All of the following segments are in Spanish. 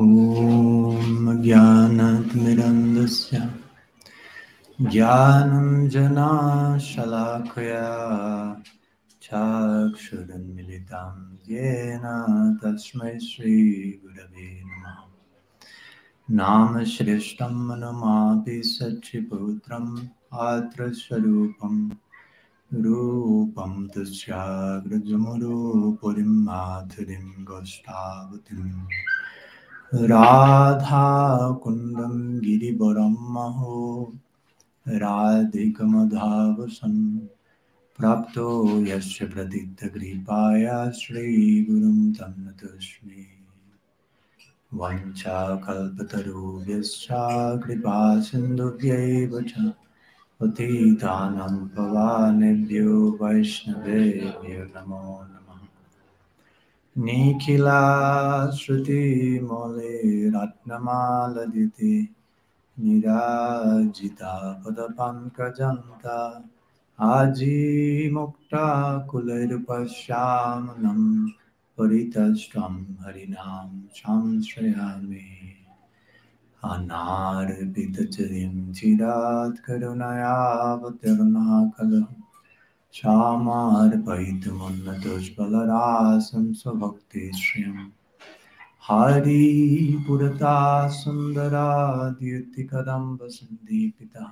ॐ ज्ञानतिमिरन्दस्य ज्ञानञ्जनाशलाकया चाक्षुरुन्मिलितं येन तस्मै श्रीगुरवे नमः। नामश्रेष्ठं मनमापि सच्चिपुत्रम् आत्रस्वरूपं रूपं तस्याग्रजमुरूपुरीं माधुरीं गोष्ठावतीम्। राधाकुन्दं गिरिवरं महो राधिकमधावसन् प्राप्तो यस्य प्रदिग्धकृपाया श्रीगुरुं तं नतोऽस्मि कृपा सिन्धुभ्यैव च पतितानं भवानेभ्यो वैष्णवेभ्यो नमो नमः। निखिलाश्रुतिमौलिरत्नमालदिते निराजिता पदपङ्कजन्ता आजीमुक्ताकुलैर्पश्यामनं परितस्त्वं हरिणां संश्रयामि अनार्पितचरिं चिरात् करुणयावतीर्णा खलु क्षामार्पयितुमुन्नतोज्ज्वलरासं स्वभक्तिश्रियम् हरिपुरता सुन्दराद्युतिकदम्बसन्दीपिता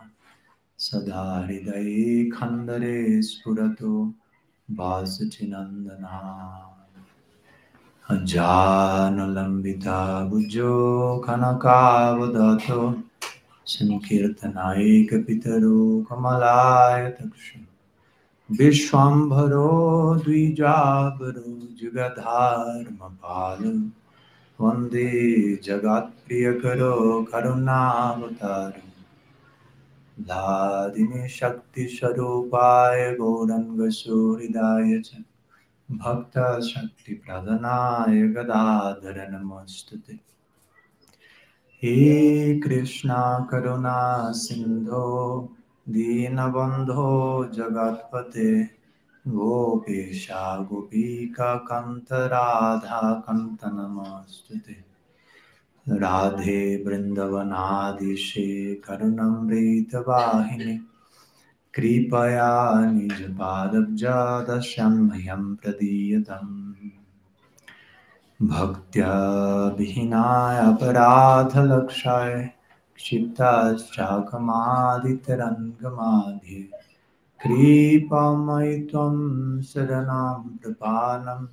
सदा हृदये खन्दरे स्फुरतु वासचिनन्दना अजानुलम्बिता भुजो कनकावदतो संकीर्तनायकपितरो कमलायतक्षु विश्वाम्भरो द्विजाबरो जुगधर्मपालो वंदे जगत्प्रियकरो करुणावतारो दादिने शक्तिस्वरूपाय गौरङ्गसूहृदाय च भक्तशक्तिप्रदनाय गदाधर नमोऽस्तु ते हे कृष्णा करुणा सिन्धो दीनबन्धो जगत्पते गोपेशा गोपीकान्तराधाकन्त नमोऽस्तु ते राधे वृन्दवनादिशे करुणमृतवाहिनि कृपया निजपादब्जादशं मह्यं प्रदीयतम्। भक्त्या अपराधलक्षाय क्षिप्ताश्चाकमादितरङ्गमाध्ये कृपामयि त्वं शरणां प्रपानं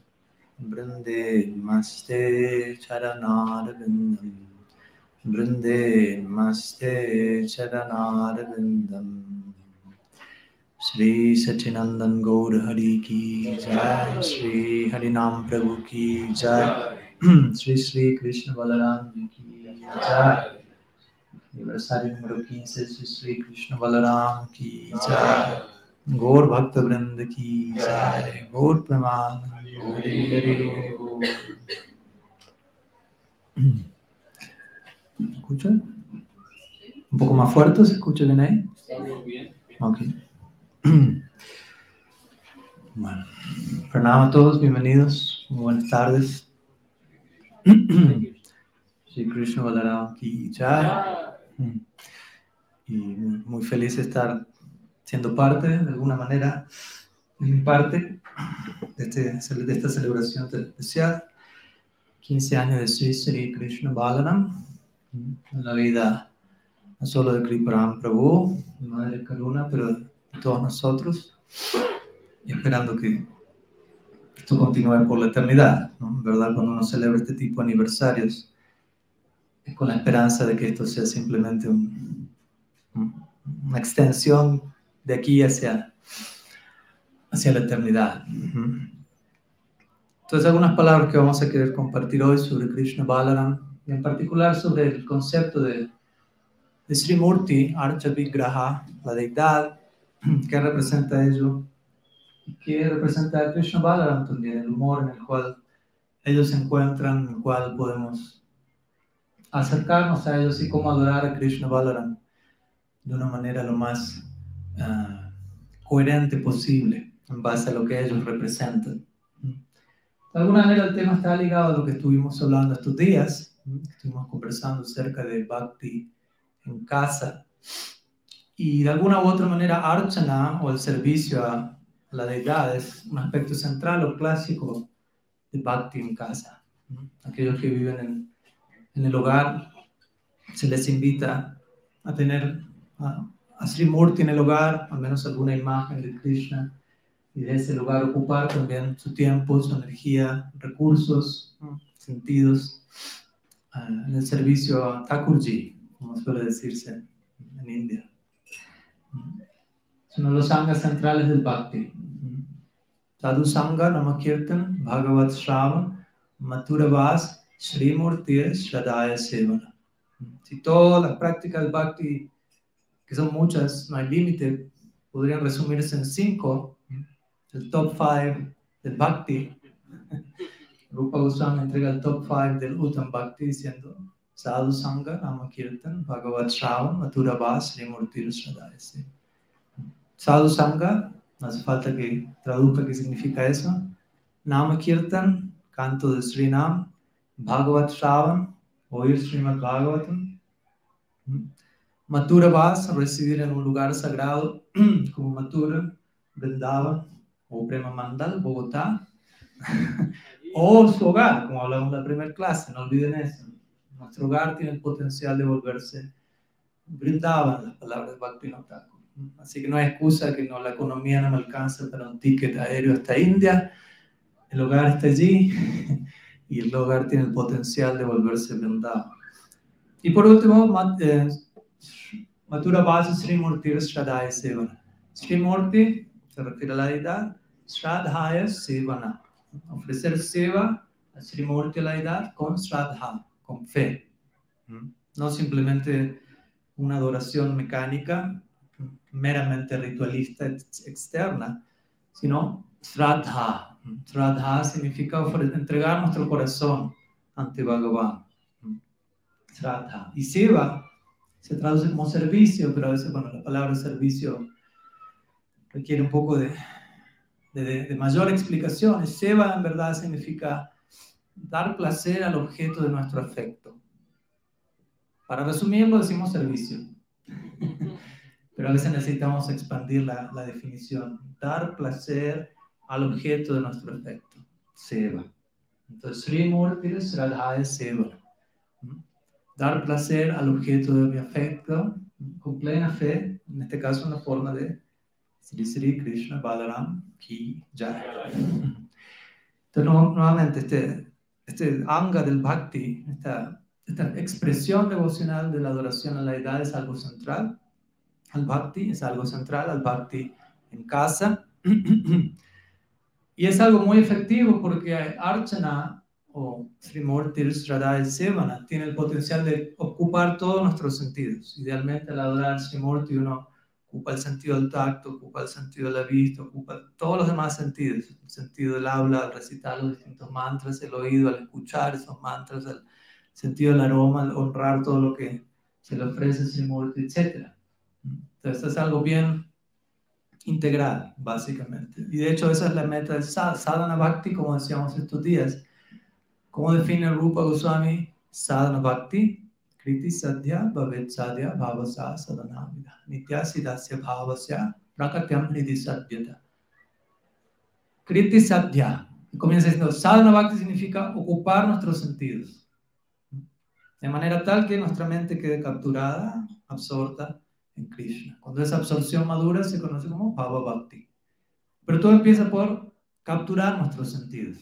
वृन्दे मस्ते चरणारविन्दं वृन्दे मस्ते चरणारविन्दम् श्री सचिनंदन गौर हरि की जय। श्री हरिनाम प्रभु की जय। श्री श्री कृष्ण बलराम जी की जय। aniversario número 15, Sri Krishna Balaram ki jai, Gaur Bhakt Vrind ki jai, Gaur Praman. ¿Escucha? ¿Un poco más fuerte? ¿Se escucha bien ahí? bien. Ok. Bueno, Pranam a todos, bienvenidos, Muy buenas tardes. Sri Krishna Balaram ki jai. Y muy, feliz de estar siendo parte, de alguna manera, de mi parte, de, este, de esta celebración especial. 15 años de Sri Sri Krishna Balaram, en la vida no solo de Kriparam Prabhu, Madre Karuna, pero de todos nosotros, y esperando que esto continúe por la eternidad, ¿no? ¿Verdad? Cuando uno celebra este tipo de aniversarios, con la esperanza de que esto sea simplemente un- un- una extensión de aquí hacia, hacia la eternidad. Entonces, algunas palabras que vamos a querer compartir hoy sobre Krishna Balaram, y en particular sobre el concepto de, de Sri Murti, Archa Vigraha, la deidad, que representa ello, y que representa a Krishna Balaram también, el humor en el cual ellos se encuentran, en el cual podemos acercarnos a ellos y cómo adorar a Krishna Balaram de una manera lo más ah, coherente posible, en base a lo que ellos representan. De alguna manera el tema está ligado a lo que estuvimos hablando estos días, Estuvimos conversando acerca de Bhakti en casa. Y de alguna u otra manera, Archana o el servicio a la deidad es un aspecto central o clásico de Bhakti en casa. Aquellos que viven en, en el hogar, se les invita a tener a, a Sri Murti en el hogar, al menos alguna imagen de Krishna, y de ese lugar ocupar también su tiempo, su energía, recursos, sentidos ah, en el servicio a Thakurji, como suele decirse en India. Son los sangas centrales del Bhakti. Sadhu Sangha, Namakirtan, Bhagavat Shravan, Maturavas, Srimurti, Shradaya Sevana. Si todas las prácticas Bhakti, que son muchas, no hay límite, podrían resumirse en cinco, el top 5 del Bhakti. Rupa Goswami entrega el top 5 del Uttam Bhakti diciendo Sadhu Sangha, Namakirtan, Bhagavat Shravan, Maturavas, Srimurti, Shradaya Sevana. Sadhu Sangha, no hace falta que traduzca qué significa eso. Nama Kirtan, canto de Srinam. Bhagavat Shravan, oír Srimad Bhagavatam. Mathura Vas, residir en un lugar sagrado como Mathura, Vrindavan o Prema Mandal, Bogotá. o su hogar, como hablamos en la primera clase, no olviden eso. Nuestro hogar tiene el potencial de volverse Vrindavan, las palabras de Bhaktivinoda. Así que no hay excusa que no, la economía no me para un ticket aéreo hasta India. El hogar está allí y el hogar tiene el potencial de volverse vendado. Y por último, eh, Matura Basa Srimurti Shradaya Sevana. Srimurti se refiere a la deidad, Shradhaya Sevana. Ofrecer seva a Srimurti la deidad con Shradha, con fe. No simplemente una adoración mecánica, meramente ritualista externa, sino Shraddha. Shraddha significa entregar nuestro corazón ante Bhagavan. Shraddha. Y Siva se traduce como servicio, pero a veces, bueno, la palabra servicio requiere un poco de, de, de mayor explicación. Seva en verdad significa dar placer al objeto de nuestro afecto. Para resumirlo, decimos servicio. pero a veces necesitamos expandir la, la definición. Dar placer al objeto de nuestro afecto. Seva. Entonces, Sri Murti es Seva. ¿Mm? Dar placer al objeto de mi afecto con plena fe, en este caso en la forma de Sri Sri Krishna Balaram Ki Jai. Entonces, nuevamente, este, este anga del bhakti, esta, esta expresión devocional de la adoración a la deidad es algo central al bhakti, es algo central al bhakti en casa. Y es algo muy efectivo porque Archana o Srimurti Sradha Sevana tiene el potencial de ocupar todos nuestros sentidos. Idealmente al adorar Srimurti uno ocupa el sentido del tacto, ocupa el sentido de la vista, ocupa todos los demás sentidos, el sentido del habla, al recitar los distintos mantras, el oído, al escuchar esos mantras, el sentido del aroma, al honrar todo lo que se le ofrece Srimurti, etc. Entonces es algo bien integral, básicamente. Y de hecho esa es la meta del sadhana bhakti, como decíamos estos días. ¿Cómo define Rupa Goswami sadhana bhakti? Kriti sadhya bhavet sadhya bhavasa sadhanamida. Nitya sidasya bhavasya prakatyam hridi sadhyata. Kriti sadhya. Comienza diciendo, sadhana bhakti significa ocupar nuestros sentidos. De manera tal que nuestra mente quede capturada, absorta en Krishna. Cuando esa absorción madura se conoce como Bhava Bhakti. Pero todo empieza por capturar nuestros sentidos.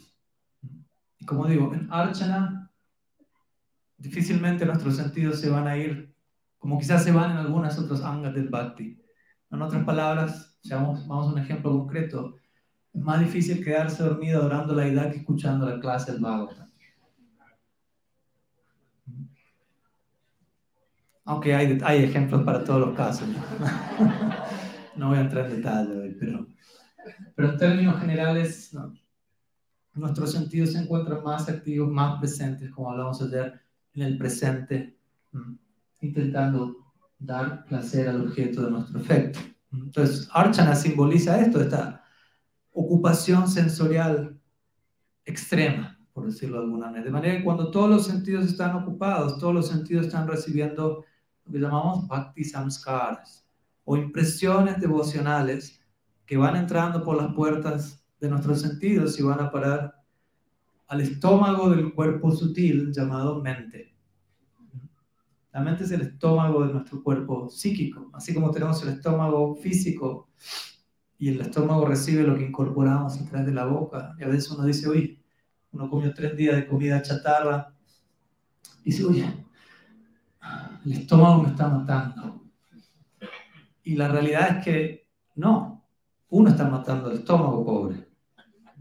Y como digo, en Archana difícilmente nuestros sentidos se van a ir como quizás se van en algunas otras angas del Bhakti. En otras palabras, vamos, vamos a un ejemplo concreto, es más difícil quedarse dormido adorando la idea que escuchando la clase del Bhagavatam. Aunque hay, hay ejemplos para todos los casos. No, voy a entrar en detalle hoy, pero, pero en términos generales, nuestros sentidos se encuentran más activos, más presentes, como hablamos ayer, en el presente, intentando dar placer al objeto de nuestro efecto. Entonces, Archana simboliza esto, esta ocupación sensorial extrema, por decirlo de alguna manera. De manera que cuando todos los sentidos están ocupados, todos los sentidos están recibiendo lo que llamamos bhakti samskaras o impresiones devocionales que van entrando por las puertas de nuestros sentidos y van a parar al estómago del cuerpo sutil llamado mente. La mente es el estómago de nuestro cuerpo psíquico, así como tenemos el estómago físico y el estómago recibe lo que incorporamos a través de la boca. Y a veces uno dice, uy, uno comió tres días de comida chatarra y dice, oye, el estómago me está matando. Y la realidad es que no, uno está matando el estómago, pobre.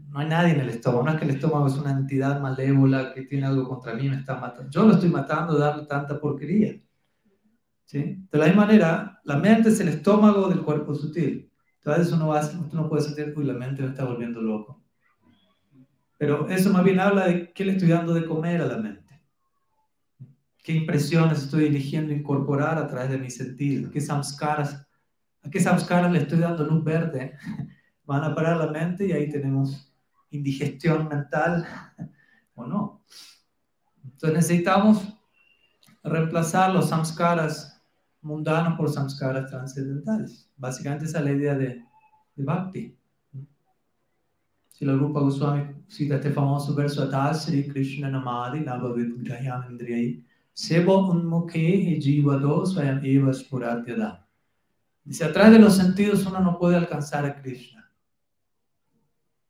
No hay nadie en el estómago, no es que el estómago es una entidad malévola que tiene algo contra mí y me está matando. Yo lo estoy matando darle tanta porquería. ¿Sí? De la misma manera, la mente es el estómago del cuerpo sutil. Entonces uno, va, uno puede sentir, uy, la mente me está volviendo loco. Pero eso más bien habla de qué le estoy dando de comer a la mente qué impresiones estoy eligiendo incorporar a través de mis sentidos, qué samskaras, a qué samskaras le estoy dando luz verde, van a parar la mente y ahí tenemos indigestión mental o no. Entonces necesitamos reemplazar los samskaras mundanos por samskaras trascendentales. Básicamente esa es la idea de, de Bhakti. Si la Rupa Goswami cita este famoso verso Atasri Krishna Namadi Navavid Grahyanindriyai Sebo unmukhe jivado swayam eva spuratyada. Dice, a través de los sentidos uno no puede alcanzar a Krishna.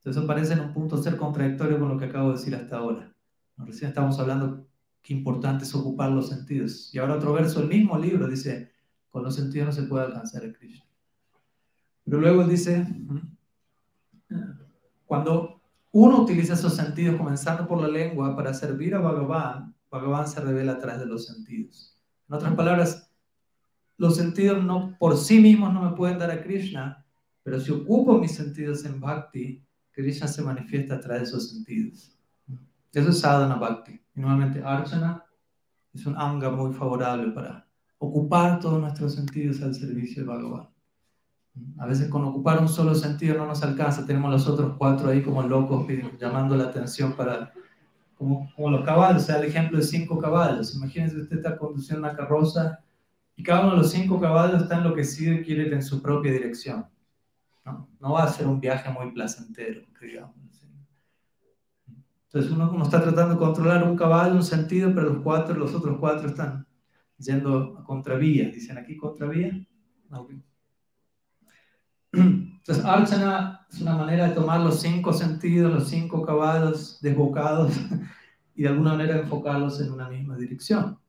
Eso parece en un punto ser contradictorio con lo que acabo de decir hasta ahora. Recién estamos hablando qué importante es ocupar los sentidos. Y ahora otro verso del mismo libro dice, con los sentidos no se puede alcanzar a Krishna. Pero luego dice, cuando uno utiliza esos sentidos, comenzando por la lengua, para servir a Bhagavan, Bhagavan se revela a través de los sentidos. En otras palabras, los sentidos no, por sí mismos no me pueden dar a Krishna, pero si ocupo mis sentidos en Bhakti, Krishna se manifiesta a través de esos sentidos. Eso es sadhana Bhakti. Y nuevamente, Archana es un anga muy favorable para ocupar todos nuestros sentidos al servicio de Bhagavan. A veces con ocupar un solo sentido no nos alcanza, tenemos los otros cuatro ahí como locos llamando la atención para como, los caballos, o sea, el ejemplo de cinco caballos. Imagínense usted está conduciendo una carroza y cada uno de los cinco caballos está enloquecido y quiere ir en su propia dirección. No, no va a ser un viaje muy placentero, digamos. Entonces uno, uno, está tratando de controlar un caballo, un sentido, pero los cuatro, los otros cuatro están yendo a contravía. Dicen aquí contravía. Entonces, Archana es una manera de tomar los cinco sentidos, los cinco caballos desbocados y de alguna manera enfocarlos en una misma dirección.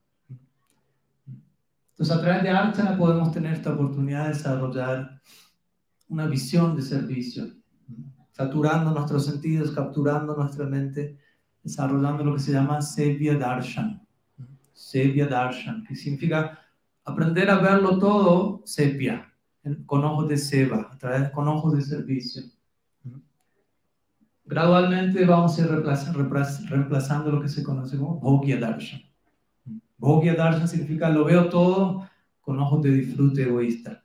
Entonces, a través de Archana podemos tener esta oportunidad de desarrollar una visión de servicio, saturando nuestros sentidos, capturando nuestra mente, desarrollando lo que se llama Sevya Darshan. Sevya Darshan, que significa aprender a verlo todo sepia, con ojos de seva, a través, con ojos de servicio. Gradualmente vamos a ir reemplazando lo que se conoce como Bhogya Darshan. Bhogya Darshan significa lo veo todo con ojos de disfrute egoísta.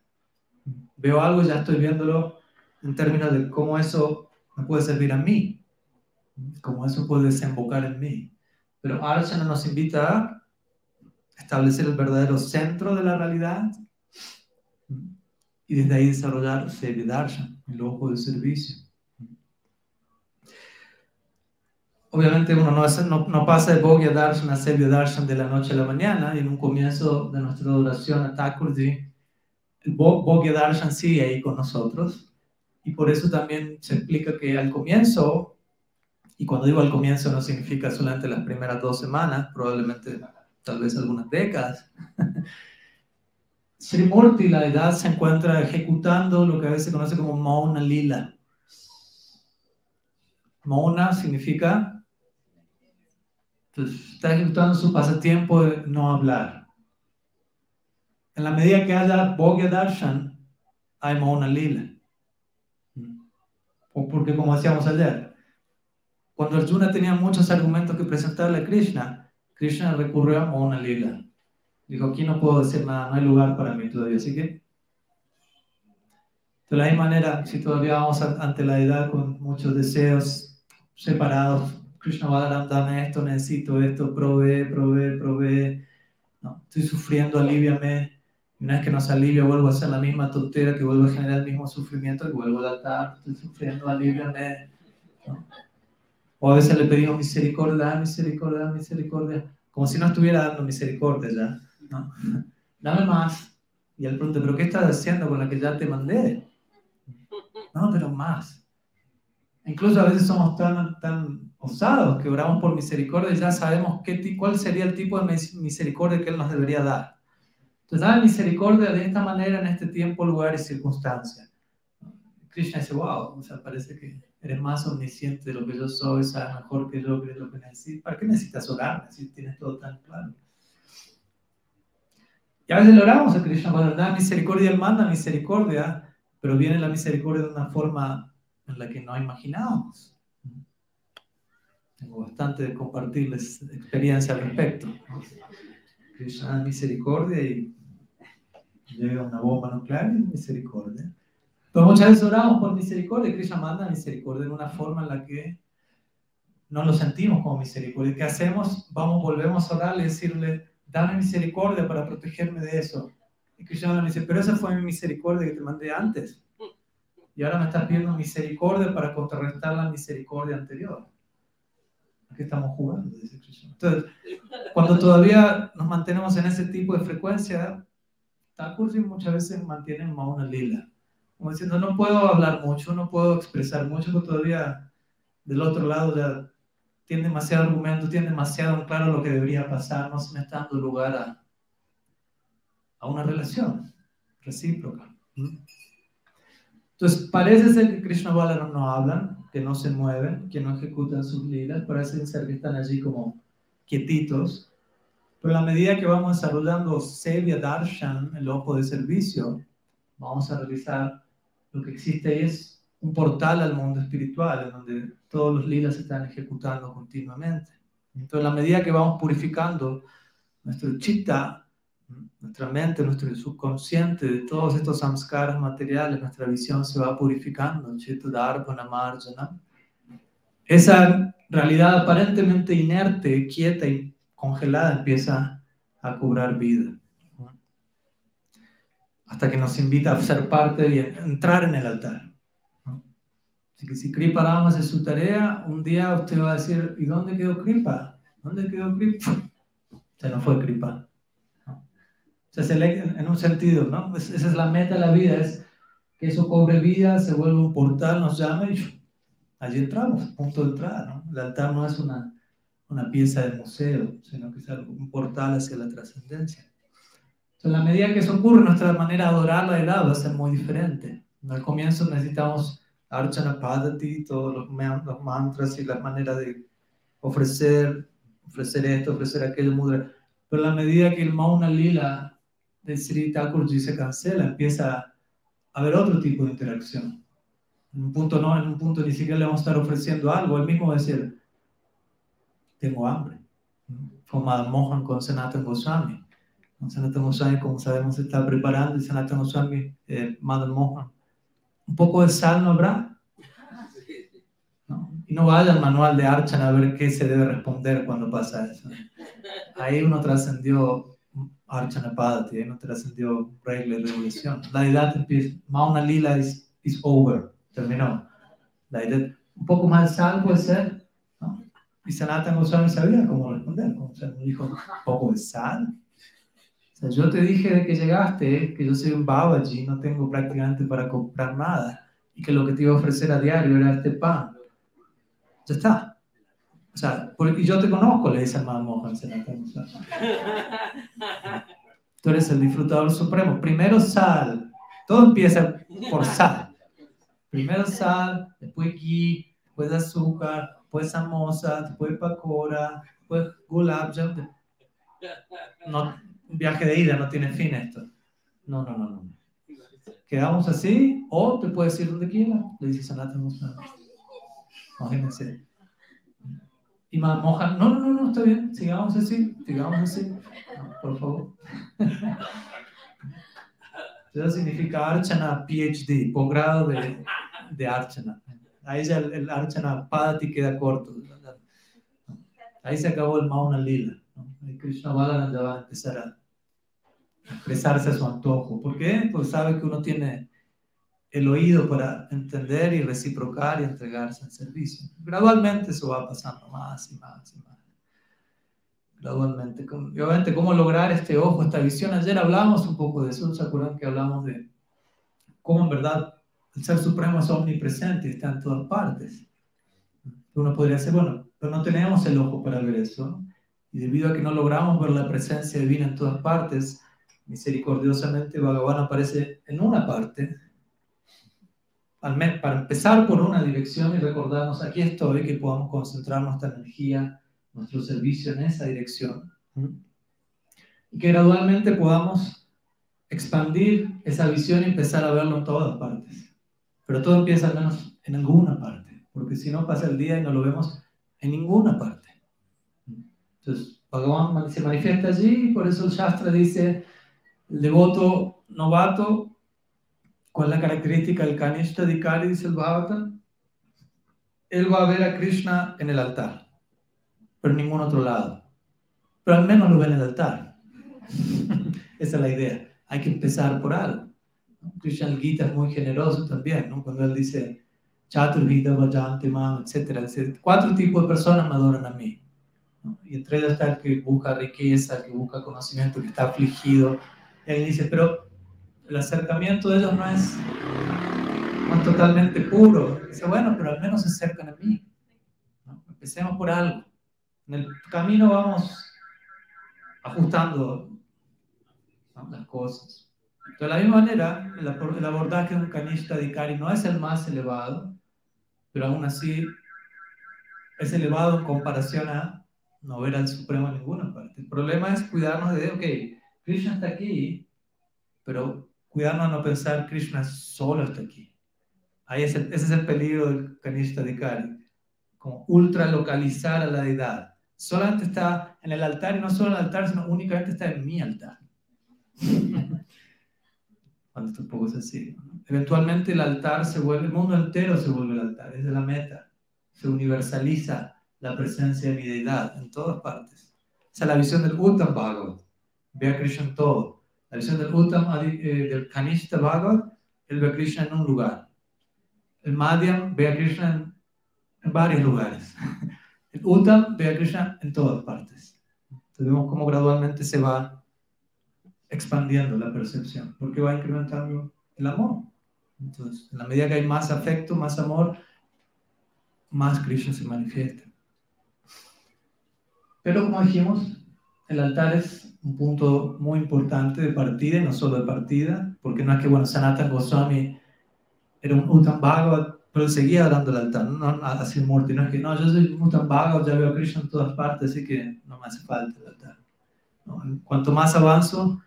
Veo algo, ya estoy viéndolo en términos de cómo eso me puede servir a mí, cómo eso puede desembocar en mí. Pero Archana nos invita a establecer el verdadero centro de la realidad y desde ahí desarrollar Sevi Darshan, el ojo de servicio. Obviamente uno no, pasa de Bogya Darshan a Sevi Darshan de la noche a la mañana, y en un comienzo de nuestra oración a Thakurji, el Bogya Darshan sigue ahí con nosotros, y por eso también se explica que al comienzo, y cuando digo al comienzo no significa solamente las primeras dos semanas, probablemente tal vez algunas décadas, Srimurti, la edad, se encuentra ejecutando lo que a veces se conoce como Mauna Lila. Mauna significa, pues, está ejecutando su pasatiempo de no hablar. En la medida que haya Bogya Darshan, hay Mauna Lila. Porque como decíamos ayer, cuando Arjuna tenía muchos argumentos que presentarle a Krishna, Krishna recurrió a Mauna Lila. Dijo, aquí no puedo decir nada, no hay lugar para mí todavía. Así que, de la misma manera, si todavía vamos ante la edad con muchos deseos separados, Krishna Balaram, dame esto, necesito esto, provee, provee, provee. No, estoy sufriendo, aliviame. Una vez que no se alivia, vuelvo a hacer la misma tontera, que vuelvo a generar el mismo sufrimiento, que vuelvo a altar, estoy sufriendo, aliviame. O a veces le pedimos misericordia, misericordia, misericordia, como si no estuviera dando misericordia ya. ¿No? Dame más. Y él pregunta, ¿pero qué estás haciendo con la que ya te mandé? No, pero más. Incluso a veces somos tan, tan osados que oramos por misericordia y ya sabemos qué, cuál sería el tipo de misericordia que Él nos debería dar. Entonces, dame misericordia de esta manera, en este tiempo, lugar y circunstancia. Krishna dice, wow, o sea, parece que eres más omnisciente de lo que yo soy, sabes mejor que yo, que lo que necesitas. ¿Para qué necesitas orar si tienes todo tan claro? Y a veces oramos a Krishna cuando da misericordia, Él manda misericordia, pero viene la misericordia de una forma en la que no imaginábamos. Tengo bastante de compartirles experiencia al respecto. Krishna da misericordia y llega una bomba nuclear y misericordia. Pero muchas veces oramos por misericordia y Krishna manda misericordia en una forma en la que no lo sentimos como misericordia. ¿Qué hacemos? Vamos, volvemos a orarle y decirle, dame misericordia para protegerme de eso. Y Krishna me dice, pero esa fue mi misericordia que te mandé antes. Y ahora me estás pidiendo misericordia para contrarrestar la misericordia anterior. ¿A qué estamos jugando? Dice Krishna. Entonces, cuando todavía nos mantenemos en ese tipo de frecuencia, Thakur muchas veces mantiene una lila. Como diciendo, no puedo hablar mucho, no puedo expresar mucho, pero todavía del otro lado ya tiene demasiado argumento, tiene demasiado claro lo que debería pasar, no se me está dando lugar a, a una relación recíproca. Entonces, parece ser que Krishna Balaram no hablan, que no se mueven, que no ejecutan sus lilas, parece ser que están allí como quietitos. Pero a medida que vamos desarrollando Sevya Darshan, el ojo de servicio, vamos a realizar lo que existe es un portal al mundo espiritual, en donde todos los lilas se están ejecutando continuamente. Entonces, a la medida que vamos purificando nuestro chitta, nuestra mente, nuestro subconsciente de todos estos samskaras materiales, nuestra visión se va purificando. Esa realidad aparentemente inerte, quieta y congelada empieza a cobrar vida. Hasta que nos invita a ser parte y entrar en el altar. Así que si Kripa Rama hace su tarea, un día usted va a decir, ¿y dónde quedó Kripa? ¿Dónde quedó Kripa? O sea, no fue Kripa. O sea, se en un sentido, ¿no? Esa es la meta de la vida, es que eso cobre vida, se vuelve un portal, nos llame y allí entramos, punto de entrada, ¿no? El altar no es una, una pieza de museo, sino que es un portal hacia la trascendencia. Entonces, en la medida que eso ocurre, nuestra manera de adorarla de lado va a ser muy diferente. Al comienzo necesitamos Archana Padati, todos los, mantras y la manera de ofrecer, ofrecer esto, ofrecer aquello, mudra. Pero a la medida que el Mauna Lila de Sri Thakurji se cancela, empieza a haber otro tipo de interacción. En un punto no, en un punto ni siquiera le vamos a estar ofreciendo algo, él mismo va a decir, tengo hambre. Como Madame Mohan con Sanatan Goswami. Sanatan Goswami, como sabemos, está preparando y Sanatan Goswami, eh, Madame Mohan un poco de sal no habrá. Y no vaya al manual de Archan a ver qué se debe responder cuando pasa eso. Ahí uno trascendió Archana Padati, ahí uno trascendió regla y revolución. La edad empieza, Mauna Lila is, is over, terminó. La edad, un poco más de sal puede ser, ¿no? Y Sanatan Goswami sabía cómo responder, o sea, dijo, un poco de sal yo te dije de que llegaste que yo soy un Babaji, no tengo prácticamente para comprar nada y que lo que te iba a ofrecer a diario era este pan. Ya está. O sea, porque yo te conozco, le dice el Mohan Tú eres el disfrutador supremo. Primero sal. Todo empieza por sal. Primero sal, después ghee, después azúcar, después samosa, después pakora, después gulab No, un viaje de ida, no tiene fin esto. No, no, no, no. Quedamos así, o te puedes ir donde quiera, le dice Sanatan Imagínense. Y Mohan, no, no, no, no, está bien, sigamos así, sigamos así, por favor. Eso significa Archana PhD, posgrado de, de Archana. Ahí ya el, el Archana Padati queda corto. ahí se acabó el Mauna Lila. El Krishna Balaram ya va a empezar a expresarse a su antojo. ¿Por qué? Pues sabe que uno tiene el oído para entender y reciprocar y entregarse al servicio. Gradualmente eso va pasando más y más y más. Gradualmente. Y obviamente, ¿cómo lograr este ojo, esta visión? Ayer hablamos un poco de eso, ¿se acuerdan que hablamos de cómo en verdad el Ser Supremo es omnipresente y está en todas partes? Uno podría decir, bueno, pero no tenemos el ojo para ver eso. Y debido a que no logramos ver la presencia divina en todas partes, misericordiosamente Bhagavan aparece en una parte, para empezar por una dirección y recordarnos, aquí estoy, que podamos concentrar nuestra energía, nuestro servicio en esa dirección. Y que gradualmente podamos expandir esa visión y empezar a verlo en todas partes. Pero todo empieza al menos en alguna parte, porque si no pasa el día y no lo vemos en ninguna parte. Entonces, Bhagavan se manifiesta allí, por eso el Shastra dice, el devoto novato, ¿cuál es la característica del Kanishta Dikari, dice el Bhagavatam? Él va a ver a Krishna en el altar, pero en ningún otro lado. Pero al menos lo ve en el altar. Esa es la idea. Hay que empezar por algo. Krishna el Gita es muy generoso también, ¿no? cuando él dice, Chaturvida, Vajante, Man, etc. Cuatro tipos de personas me adoran a mí. Y entre ellos está el que busca riqueza, el que busca conocimiento, que está afligido. Y él dice, pero el acercamiento de ellos no es, no totalmente puro. Dice, bueno, pero al menos se acercan a mí. Empecemos por algo. En el camino vamos ajustando las cosas. De la misma manera, el abordaje de un canista de Ikari no es el más elevado, pero aún así es elevado en comparación a no ver al Supremo en ninguna parte. El problema es cuidarnos de, ok, Krishna está aquí, pero cuidarnos de no pensar Krishna solo está aquí. Ahí es ese es el peligro del Kanishta Dikari, como ultra localizar a la deidad. Solamente está en el altar y no solo en el altar, sino únicamente está en mi altar. Cuando tampoco es así. Eventualmente el altar se vuelve, el mundo entero se vuelve el altar, esa es la meta. Se universaliza la presencia de mi deidad en todas partes. Esa es la visión del Uttam. Krishna en todo. La visión del Uttam, eh, del Kanishta Bhagavad, él ve a Krishna en un lugar. El Madhyam ve a Krishna en, varios lugares. El Uttam ve a Krishna en todas partes. Entonces vemos cómo gradualmente se va expandiendo la percepción, porque va incrementando el amor. Entonces, en la medida que hay más afecto, más amor, más Krishna se manifiesta. Pero como dijimos, el altar es un punto muy importante de partida y no solo de partida, porque no es que, bueno, Sanatan Goswami era un Uttam Bhagavad, pero seguía dando el altar, no así muerto, no es que, no, yo soy Uttam Bhagavad, ya veo a Krishna en todas partes, así que no me hace falta el altar. Cuanto más avanzo,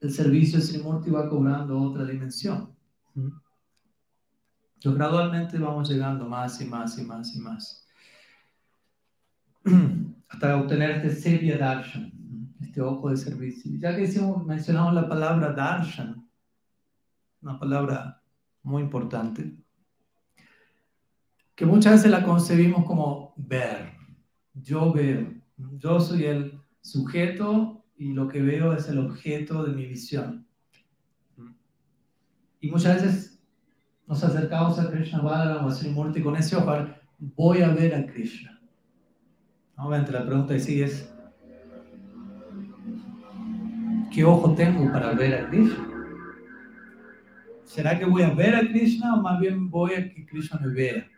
el servicio de Srimurti va cobrando otra dimensión. Entonces, gradualmente vamos llegando más y más y más y más. Hasta obtener este Sevya Darshan, este ojo de servicio. Ya que mencionamos la palabra Darshan, una palabra muy importante, que muchas veces la concebimos como ver. Yo veo. Yo soy el sujeto y lo que veo es el objeto de mi visión. Y muchas veces nos acercamos a Krishna Balaram o a Sri con ese ojo, voy a ver a Krishna. Obviamente la pregunta que es, ¿qué ojo tengo para ver a Krishna? ¿Será que voy a ver a Krishna o más bien voy a que Krishna me vea?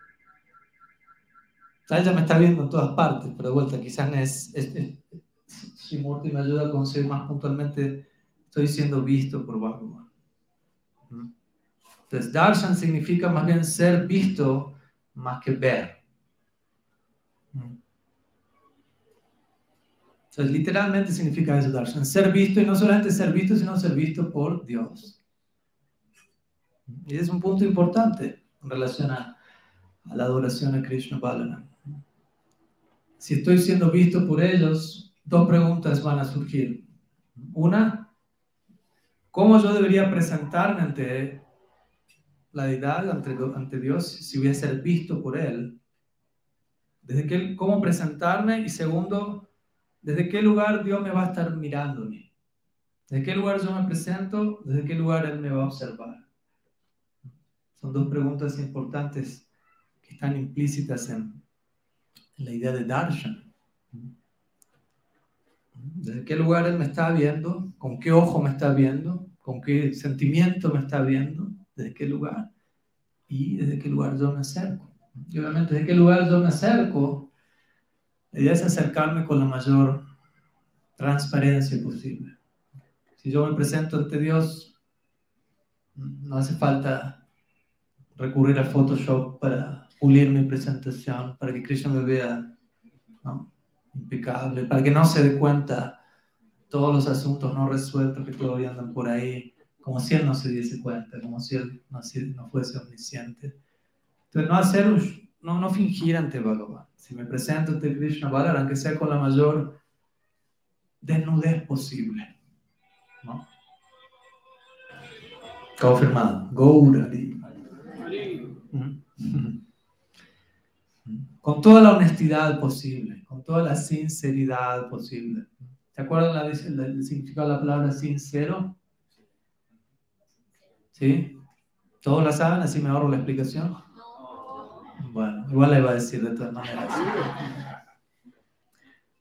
Ella me está viendo en todas partes, pero de vuelta, quizás es, es, si Murti me ayuda a conseguir más puntualmente, estoy siendo visto por Bhagavan. Entonces, darshan significa más bien ser visto más que ver. Entonces, literalmente significa eso, darshan, ser visto y no solamente ser visto, sino ser visto por Dios. Y es un punto importante en relación a, la adoración a Krishna Balaram. Si estoy siendo visto por ellos, dos preguntas van a surgir. Una, ¿cómo yo debería presentarme ante la deidad, ante, Dios, si voy a ser visto por Él? desde qué, cómo presentarme y segundo, desde qué lugar Dios me va a estar mirándome. ¿Desde qué lugar yo me presento? ¿Desde qué lugar Él me va a observar? Son dos preguntas importantes que están implícitas en, la idea de darshan. ¿Desde qué lugar Él me está viendo? ¿Con qué ojo me está viendo? ¿Con qué sentimiento me está viendo? ¿Desde qué lugar? Y desde qué lugar yo me acerco. Y obviamente, ¿desde qué lugar yo me acerco? La idea es acercarme con la mayor transparencia posible. Si yo me presento ante Dios, no hace falta recurrir a Photoshop para pulir mi presentación, para que Krishna me vea impecable, para que no se dé cuenta todos los asuntos no resueltos que todavía andan por ahí, como si Él no se diese cuenta, como si Él no, no fuese omnisciente. Entonces, no hacer, no, no fingir ante Bhagavan. Si me presento ante Krishna Balaram, aunque sea con la mayor desnudez posible. ¿no? Confirmado. Gourari. Con toda la honestidad posible, con toda la sinceridad posible. ¿Te acuerdas el significado de la palabra sincero? ¿Sí? ¿Todos la saben? Así me ahorro la explicación. Bueno, igual la iba a decir de todas maneras.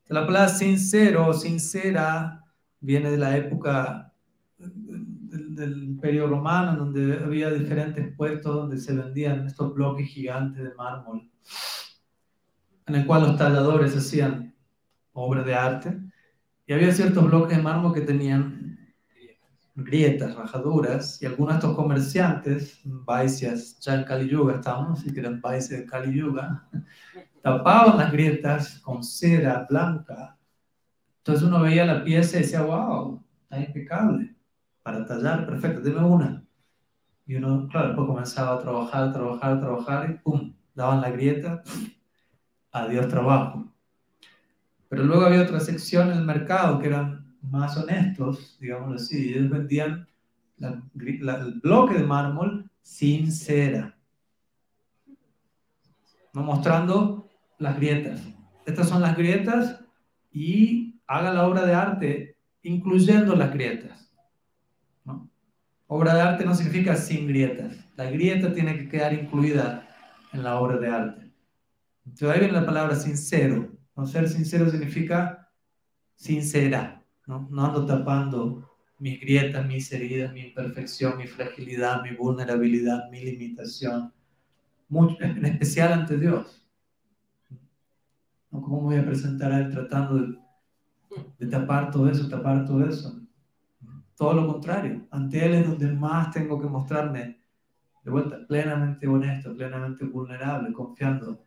La palabra sincero sincera viene de la época del, Imperio Romano, donde había diferentes puestos donde se vendían estos bloques gigantes de mármol, en el cual los talladores hacían obras de arte. Y había ciertos bloques de mármol que tenían grietas, rajaduras, y algunos de estos comerciantes, Vaisias, ya en Kali Yuga estamos, así que eran de Kali Yuga, tapaban las grietas con cera blanca. Entonces uno veía la pieza y decía, wow, está impecable, para tallar, perfecto, dime una. Y uno, claro, después comenzaba a trabajar, trabajar, trabajar, y pum, daban la grieta, adiós trabajo. Pero luego había otra sección en el mercado que eran más honestos, digamos así, ellos vendían el bloque de mármol sin cera, no mostrando las grietas. Estas son las grietas y haga la obra de arte incluyendo las grietas. Obra de arte no significa sin grietas. La grieta tiene que quedar incluida en la obra de arte. Entonces ahí viene la palabra sincero. No ser sincero significa sincera. ¿No? ando tapando mis grietas, mis heridas, mi imperfección, mi fragilidad, mi vulnerabilidad, mi limitación, en especial ante Dios. ¿No? ¿Cómo voy a presentar a Él tratando de, de tapar todo eso, tapar todo eso? Todo lo contrario, ante Él es donde más tengo que mostrarme de vuelta, plenamente honesto, plenamente vulnerable, confiando.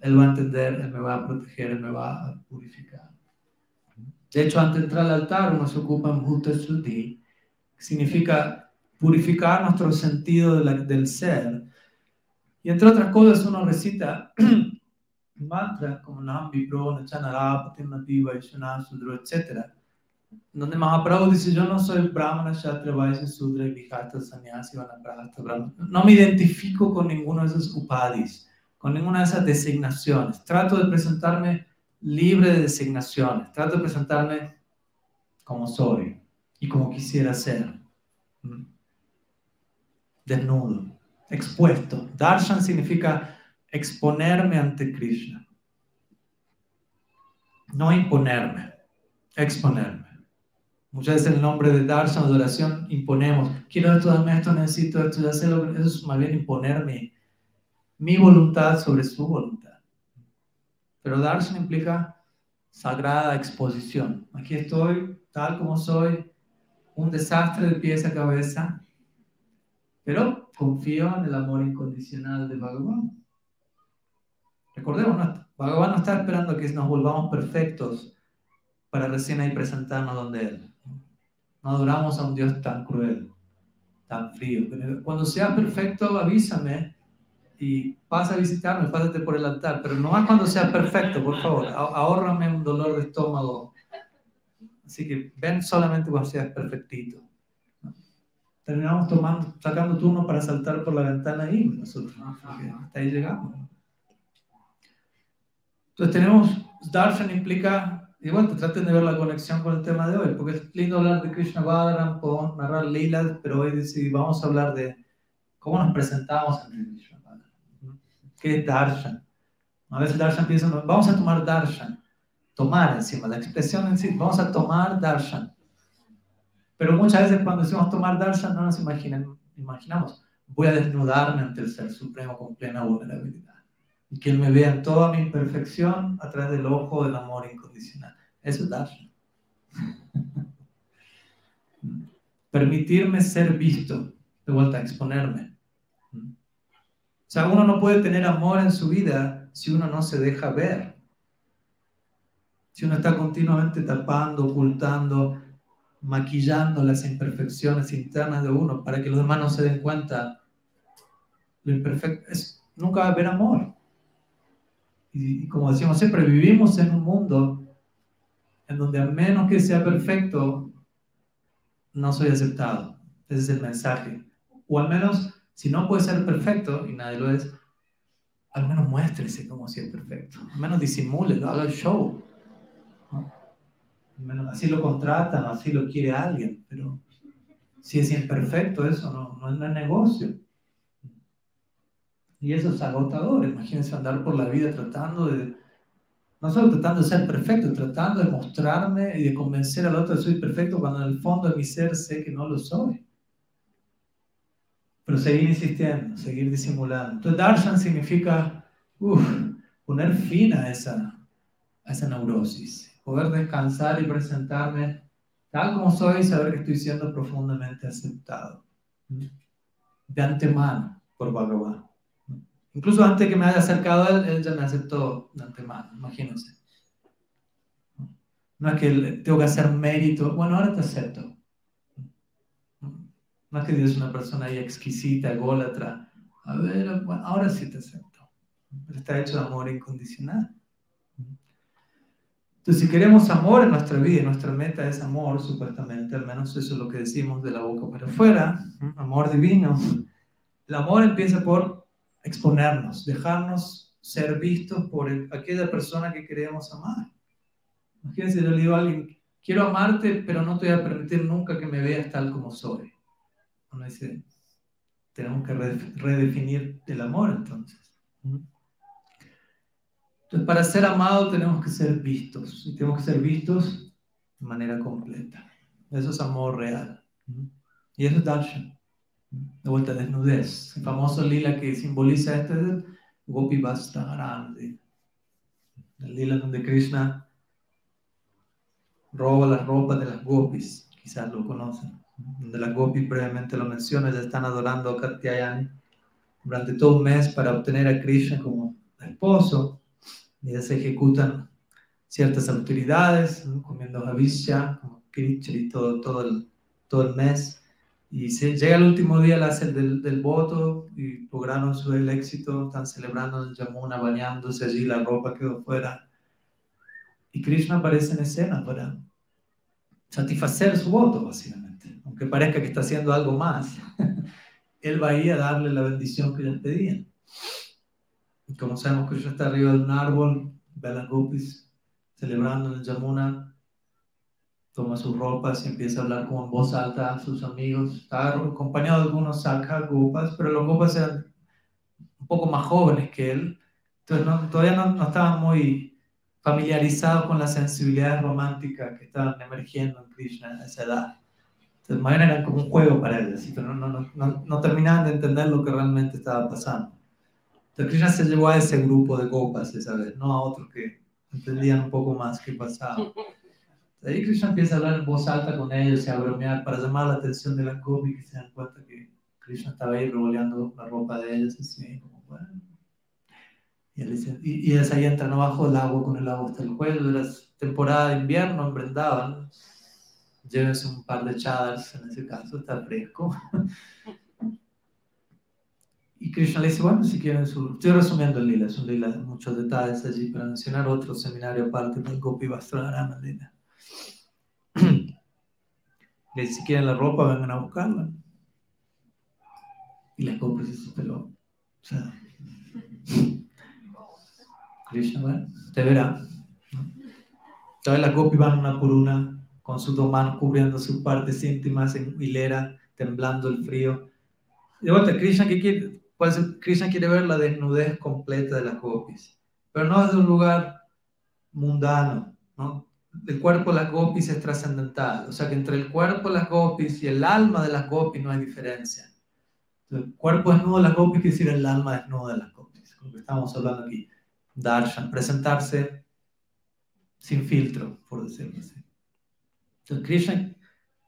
Él va a entender, Él me va a proteger, Él me va a purificar. De hecho, antes de entrar al altar uno se ocupa en Bhuta Shuddhi, que significa purificar nuestro sentido del ser. Y entre otras cosas uno recita mantras como Nambi, Pro, Nachanara, Patimativa, Ishana, Sudra, etc. Donde Mahaprabhu dice, yo no soy Brahmana, Shatra, Vaisya, Sudra, Vihata, Sannyasi, Vanaprastha, Brahmana. No me identifico con ninguno de esos upadis, con ninguna de esas designaciones. Trato de presentarme libre de designaciones. Trato de presentarme como soy y como quisiera ser. Mm. Desnudo, expuesto. Darshan significa exponerme ante Krishna. No imponerme, exponerme. Muchas veces el nombre de darshan, adoración, imponemos. Quiero esto, dame esto, necesito esto, ya sé lo que... Eso es más bien imponerme mi voluntad sobre su voluntad. Pero darshan implica sagrada exposición. Aquí estoy, tal como soy, un desastre de pies a cabeza, pero confío en el amor incondicional de Bhagavan. Recordemos, Bhagavan no está esperando que nos volvamos perfectos para recién ahí presentarnos donde Él. No adoramos a un Dios tan cruel, tan frío. Cuando sea perfecto, avísame y pasa a visitarme, pásate por el altar, pero no más cuando sea perfecto, por favor, ahórrame un dolor de estómago. Así que ven solamente cuando seas perfectito. Terminamos tomando, sacando turno para saltar por la ventana ahí, nosotros, hasta ahí llegamos. Entonces tenemos, darshan implica, igual te traten de ver la conexión con el tema de hoy, porque es lindo hablar de Krishna Balaram, podemos narrar lilas, pero hoy decidí, vamos a hablar de cómo nos presentamos ante Krishna ¿Qué es darshan? A veces darshan piensa, vamos a tomar darshan, tomar encima, la expresión en sí, vamos a tomar darshan. Pero muchas veces cuando decimos tomar darshan no nos imaginamos, voy a desnudarme ante el Ser Supremo con plena vulnerabilidad. Y que Él me vea toda mi imperfección a través del ojo del amor incondicional. Eso es darshan. Permitirme ser visto, de vuelta a exponerme. Sea, uno no puede tener amor en su vida si uno no se deja ver. Si uno está continuamente tapando, ocultando, maquillando las imperfecciones internas de uno para que los demás no se den cuenta. Lo imperfecto es, nunca va a haber amor. Y, como decimos siempre, vivimos en un mundo en donde a menos que sea perfecto, no soy aceptado. Ese es el mensaje. O al menos, si no puede ser perfecto, y nadie lo es, al menos muéstrese como si es perfecto. Al menos disimule, haga el show así lo contratan, así lo quiere alguien, pero si es imperfecto eso, no, no es negocio. Y eso es agotador, imagínense andar por la vida tratando de, no solo tratando de ser perfecto, tratando de mostrarme y de convencer al otro de que soy perfecto cuando en el fondo de mi ser sé que no lo soy. Pero seguir insistiendo, seguir disimulando. Entonces, darshan significa poner fin a esa, a esa neurosis poder descansar y presentarme tal como soy y saber que estoy siendo profundamente aceptado. De antemano por Bhagavan. Incluso antes que me haya acercado a él, él ya me aceptó de antemano, imagínense. No es que tengo que hacer mérito, bueno, ahora te acepto. No es que Dios es una persona ahí exquisita, ególatra. A ver, ahora sí te acepto. Pero está hecho de amor incondicional. Entonces, si queremos amor en nuestra vida, nuestra meta es amor, supuestamente, al menos eso es lo que decimos de la boca para afuera, amor divino, el amor empieza por exponernos, dejarnos ser vistos por aquella persona que queremos amar. Imagínense, yo le digo a alguien, quiero amarte, pero no te voy a permitir nunca que me veas tal como soy. Uno dice, tenemos que redefinir el amor entonces. Entonces, para ser amados tenemos que ser vistos y tenemos que ser vistos de manera completa. Eso es amor real. Y eso es darshan. De vuelta, desnudez. El famoso lila que simboliza este es el Gopi Grande. El lila donde Krishna roba las ropas de las gopis. Quizás lo conocen. Donde las gopis previamente lo menciona, ya están adorando a Katyayani durante todo un mes para obtener a Krishna como esposo ya se ejecutan ciertas autoridades, comiendo javishya, como Krichri, todo, todo, el, todo el mes. Y se, llega el último día del, del voto y lograron su el éxito, están celebrando en Yamuna, bañándose allí, la ropa quedó fuera. Y Krishna aparece en escena para satisfacer su voto, básicamente. Aunque parezca que está haciendo algo más, él va ahí a darle la bendición que les pedían. Y como sabemos, Krishna está arriba de un árbol, ve a las gopis celebrando en el Yamuna, toma sus ropas y empieza a hablar como en voz alta a sus amigos. Está acompañado de algunos sakha gopas, pero los gopas eran un poco más jóvenes que él, entonces todavía no, no, estaban muy familiarizados con las sensibilidades románticas que estaban emergiendo en Krishna a esa edad. Entonces, más bien era como un juego para ellos, pero no, no, no, no terminaban de entender lo que realmente estaba pasando. Entonces Krishna se llevó a ese grupo de gopas esa vez, no a otros que entendían un poco más qué pasaba. Ahí Krishna empieza a hablar en voz alta con ellos y a bromear para llamar la atención de la gopi que se dan cuenta que Krishna estaba ahí revoleando la ropa de ellos así, como bueno. Y, él dice, y, y ahí entran abajo del agua con el agua hasta el cuello, era temporada de invierno en Llévense un par de chadars en ese caso, está fresco. Y Krishna le dice, bueno, si quieren su... Estoy resumiendo el lila, es un lila de muchos detalles allí para mencionar otro seminario aparte del Gopi Vastrarama lila. Le dice, si quieren la ropa, vengan a buscarla. Y las gopis se pero, o sea, Krishna te verá. Todas las gopis van una por una, con sus dos manos cubriendo sus partes íntimas en hilera, temblando el frío. De vuelta, Krishna, ¿qué quiere? Krishna quiere ver la desnudez completa de las gopis, pero no desde un lugar mundano, ¿no? El cuerpo de las gopis es trascendental, o sea que entre el cuerpo de las gopis y el alma de las gopis no hay diferencia. El cuerpo desnudo de las gopis quiere decir el alma desnuda de las gopis, lo que estamos hablando aquí. Darshan, presentarse sin filtro, por decirlo así. Entonces, Krishna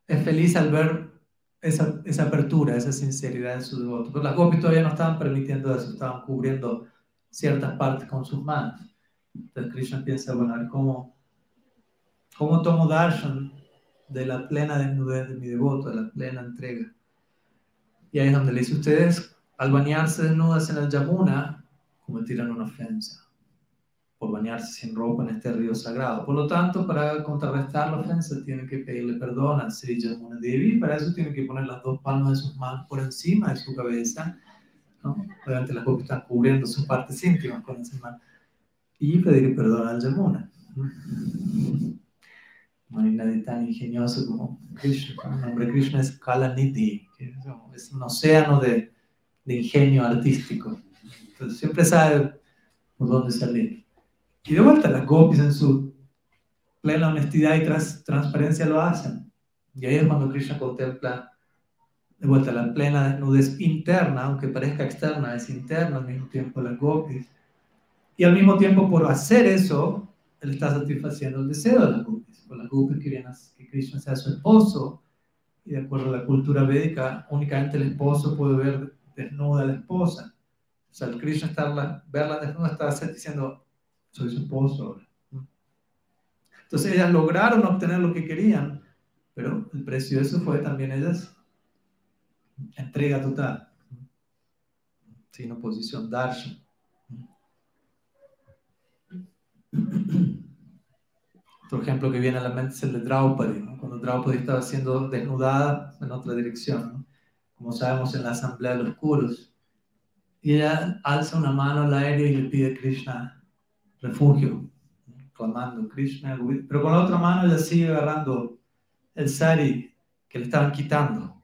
es feliz al ver esa, esa apertura, esa sinceridad de su devoto. Pero las gopis todavía no estaban permitiendo eso, estaban cubriendo ciertas partes con sus manos. Entonces Krishna piensa, bueno, a ver cómo, cómo tomo darshan de la plena desnudez de mi devoto, de la plena entrega. Y ahí es donde le dice, ustedes al bañarse desnudas en el Yamuna, cometieron una ofensa por bañarse sin ropa en este río sagrado. Por lo tanto, para contrarrestar la ofensa, tienen que pedirle perdón al Sri Yamuna Devi. Para eso tienen que poner las dos palmas de sus manos por encima de su cabeza. ¿no? Obviamente las copias están cubriendo sus partes íntimas con esa mano. Y pedir perdón al Yamuna. No hay nadie tan ingenioso como Krishna. El nombre de Krishna es Kalanidhi, que es un océano de, de ingenio artístico. Entonces siempre sabe por dónde salir. Y de vuelta, las gopis en su plena honestidad y transparencia lo hacen. Y ahí es cuando Krishna contempla de vuelta la plena desnudez interna, aunque parezca externa, es interna al mismo tiempo las gopis. Y al mismo tiempo, por hacer eso, él está satisfaciendo el deseo de las gopis. Por las gopis quieren que Krishna sea su esposo, y de acuerdo a la cultura védica, únicamente el esposo puede ver desnuda a la esposa. O sea, el Krishna estarla, verla desnuda está diciendo, soy su esposo Entonces ellas lograron obtener lo que querían, pero el precio de eso fue también ellas. Entrega total, sin oposición, darshan. Otro ejemplo que viene a la mente es el de Draupadi, cuando Draupadi estaba siendo desnudada en otra dirección, como sabemos en la asamblea de los Kurus. Y ella alza una mano al aire y le pide a Krishna refugio, clamando Krishna, pero con la otra mano ella sigue agarrando el sari que le estaban quitando.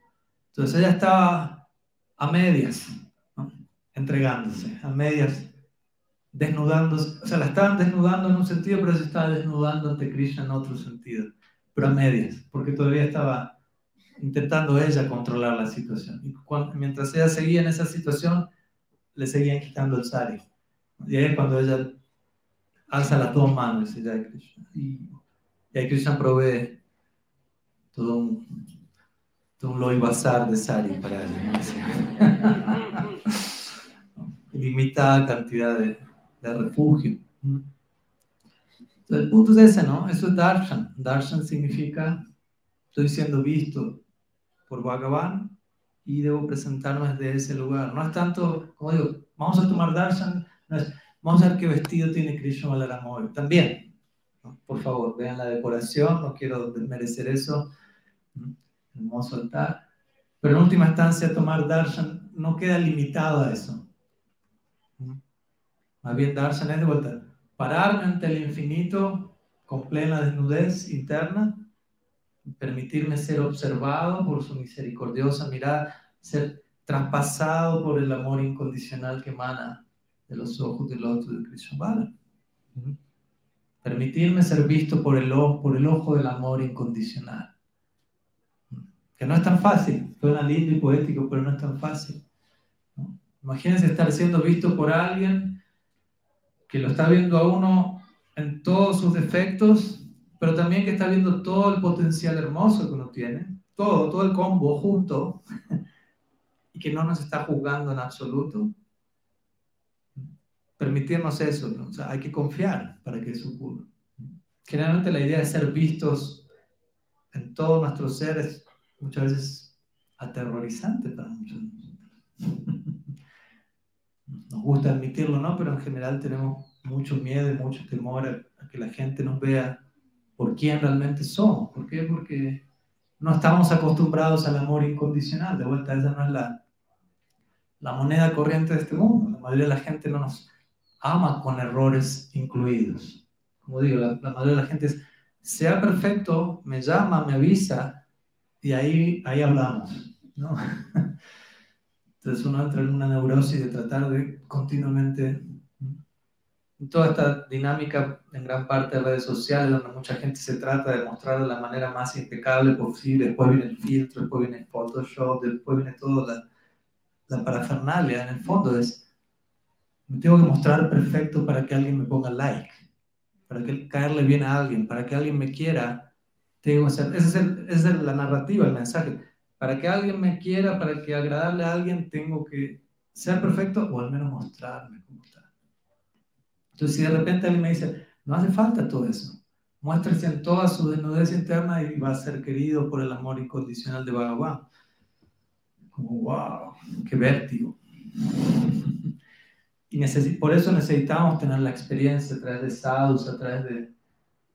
Entonces ella estaba a medias, entregándose, a medias, desnudándose, o sea, la estaban desnudando en un sentido, pero se estaba desnudando ante Krishna en otro sentido, pero a medias, porque todavía estaba intentando ella controlar la situación. Y mientras ella seguía en esa situación, le seguían quitando el sari. Y ahí es cuando ella alza las dos manos Jai Krishna. Y, ahí Krishna provee todo un, todo un loibazar de sari para él. Ilimitada cantidad de, de refugio. Entonces, el punto es ese, ¿no? Eso es darshan. Darshan significa, estoy siendo visto por Bhagavan y debo presentarme desde ese lugar. No es tanto, como digo, vamos a tomar darshan, no es, Vamos a ver qué vestido tiene Krishna Balaram También, por favor, vean la decoración, no quiero desmerecer eso. Hermoso altar. Pero en última instancia, tomar darshan no queda limitado a eso. Más bien, darshan es de vuelta. Pararme ante el infinito con plena desnudez interna, permitirme ser observado por su misericordiosa mirada, ser traspasado por el amor incondicional que emana de los ojos del otro de Krishna Permitirme ser visto por el, ojo, por el ojo del amor incondicional. Que no es tan fácil, suena lindo y poético, pero no es tan fácil. Imagínense estar siendo visto por alguien que lo está viendo a uno en todos sus defectos, pero también que está viendo todo el potencial hermoso que uno tiene, todo, todo el combo junto, y que no nos está juzgando en absoluto permitirnos eso, o sea, hay que confiar para que eso ocurra. Generalmente la idea de ser vistos en todos nuestros seres muchas veces aterrorizante para muchos. Nos gusta admitirlo, ¿no? Pero en general tenemos mucho miedo y mucho temor a, que la gente nos vea por quién realmente somos. ¿Por qué? Porque no estamos acostumbrados al amor incondicional. De vuelta, esa no es la, la moneda corriente de este mundo. La mayoría de la gente no nos ama con errores incluidos. Como digo, la, mayoría de la gente es, sea perfecto, me llama, me avisa, y ahí, ahí hablamos, ¿no? Entonces uno entra en una neurosis de tratar de continuamente toda esta dinámica en gran parte de redes sociales, donde mucha gente se trata de mostrar de la manera más impecable posible, después viene el filtro, después viene el Photoshop, después viene toda la, la parafernalia, en el fondo es, me tengo que mostrar perfecto para que alguien me ponga like, para que caerle bien a alguien, para que alguien me quiera, tengo que ser, esa es, esa es la narrativa, el mensaje, para que alguien me quiera, para que agradarle a alguien, tengo que ser perfecto o al menos mostrarme como está. Entonces, si de repente alguien me dice, no hace falta todo eso, muéstrese en toda su desnudez interna y va a ser querido por el amor incondicional de Bhagavan. Como, wow, qué vértigo. Y por eso necesitamos tener la experiencia a través de sadhus, a través de,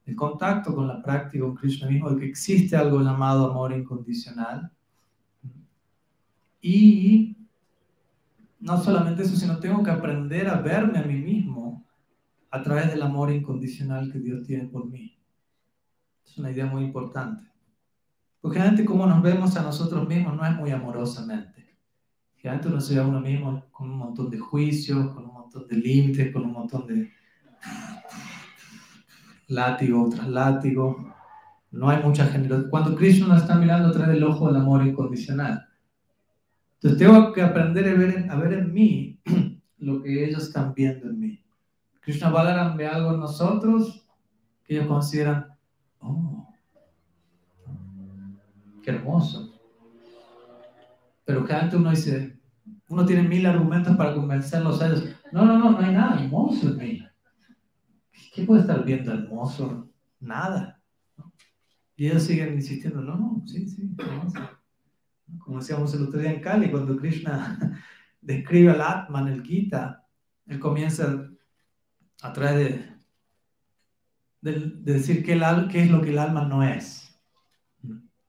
del contacto con la práctica, con Krishna mismo, de que existe algo llamado amor incondicional. Y no solamente eso, sino tengo que aprender a verme a mí mismo a través del amor incondicional que Dios tiene por mí. Es una idea muy importante. Porque generalmente como nos vemos a nosotros mismos no es muy amorosamente. Generalmente uno se ve a uno mismo con un montón de juicios, con un montón de límites, con un montón de látigo tras látigo. No hay mucha generosidad. Cuando Krishna nos está mirando través del ojo del amor incondicional. Entonces tengo que aprender a ver, a ver en mí lo que ellos están viendo en mí. Krishna Balaram ve algo en nosotros que ellos consideran, oh, qué hermoso. Pero que antes uno dice, uno tiene mil argumentos para convencerlos a ellos. No, no, no, no hay nada hermoso en mí. ¿Qué puede estar viendo hermoso? Nada. Y ellos siguen insistiendo, no, no, sí, sí, hermoso. Como decíamos el otro día en Cali, cuando Krishna describe al Atman, el Gita, él comienza a través de, decir qué, es lo que el alma no es.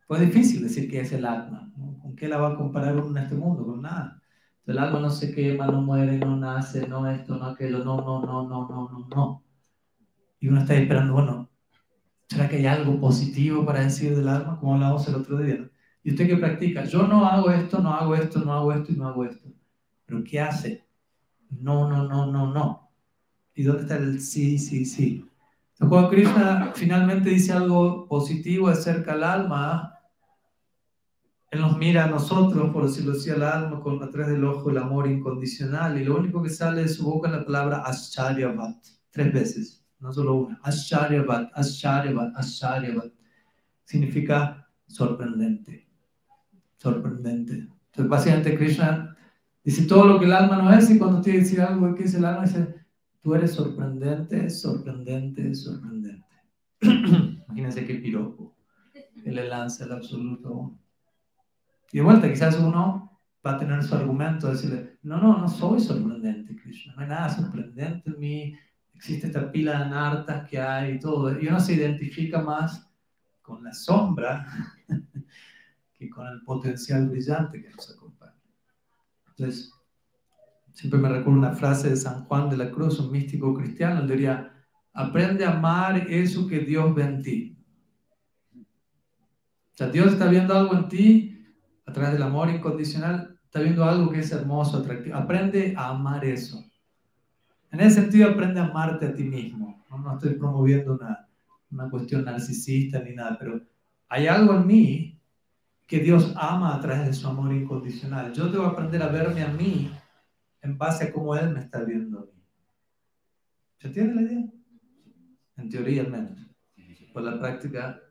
Pues es difícil decir qué es el alma. ¿Con qué la va a comparar uno en este mundo? Con nada. El alma no se quema, no muere, no nace, no esto, no aquello, no, no, no, no, no, no, no. Y uno está esperando, bueno, ¿será que hay algo positivo para decir del alma? Como hablamos el otro día. Y usted que practica, yo no hago esto, no hago esto, no hago esto y no hago esto. ¿Pero qué hace? No, no, no, no, no. ¿Y dónde está el sí, sí, sí? cuando Krishna finalmente dice algo positivo acerca del alma, Él nos mira a nosotros, por decirlo así, al alma con a través del ojo el amor incondicional y lo único que sale de su boca es la palabra Ascharyavat, tres veces, no solo una. Ascharyavat, Ascharyavat, Ascharyavat. Significa sorprendente, sorprendente. Entonces, básicamente Krishna dice todo lo que el alma no es y cuando tiene que decir algo que es el alma, dice Tú eres sorprendente, sorprendente, sorprendente. Imagínense qué piropo. Él le lanza el absoluto. Y de vuelta, quizás uno va a tener su argumento, decirle, no, no, no soy sorprendente, Krishna. No hay nada sorprendente en mí. Existe esta pila de nartas que hay y todo. Y uno se identifica más con la sombra que con el potencial brillante que nos acompaña. Entonces, Siempre me recuerdo una frase de San Juan de la Cruz, un místico cristiano, él diría, aprende a amar eso que Dios ve en ti. O sea, Dios está viendo algo en ti través del amor incondicional, está viendo algo que es hermoso, atractivo. Aprende a amar eso. En ese sentido, aprende a amarte a ti mismo. No, estoy promoviendo una, una cuestión narcisista ni nada, pero hay algo en mí que Dios ama a través de su amor incondicional. Yo debo aprender a verme a mí en base a cómo Él me está viendo a mí. ¿Se entiende la idea? En teoría al menos. Por la práctica,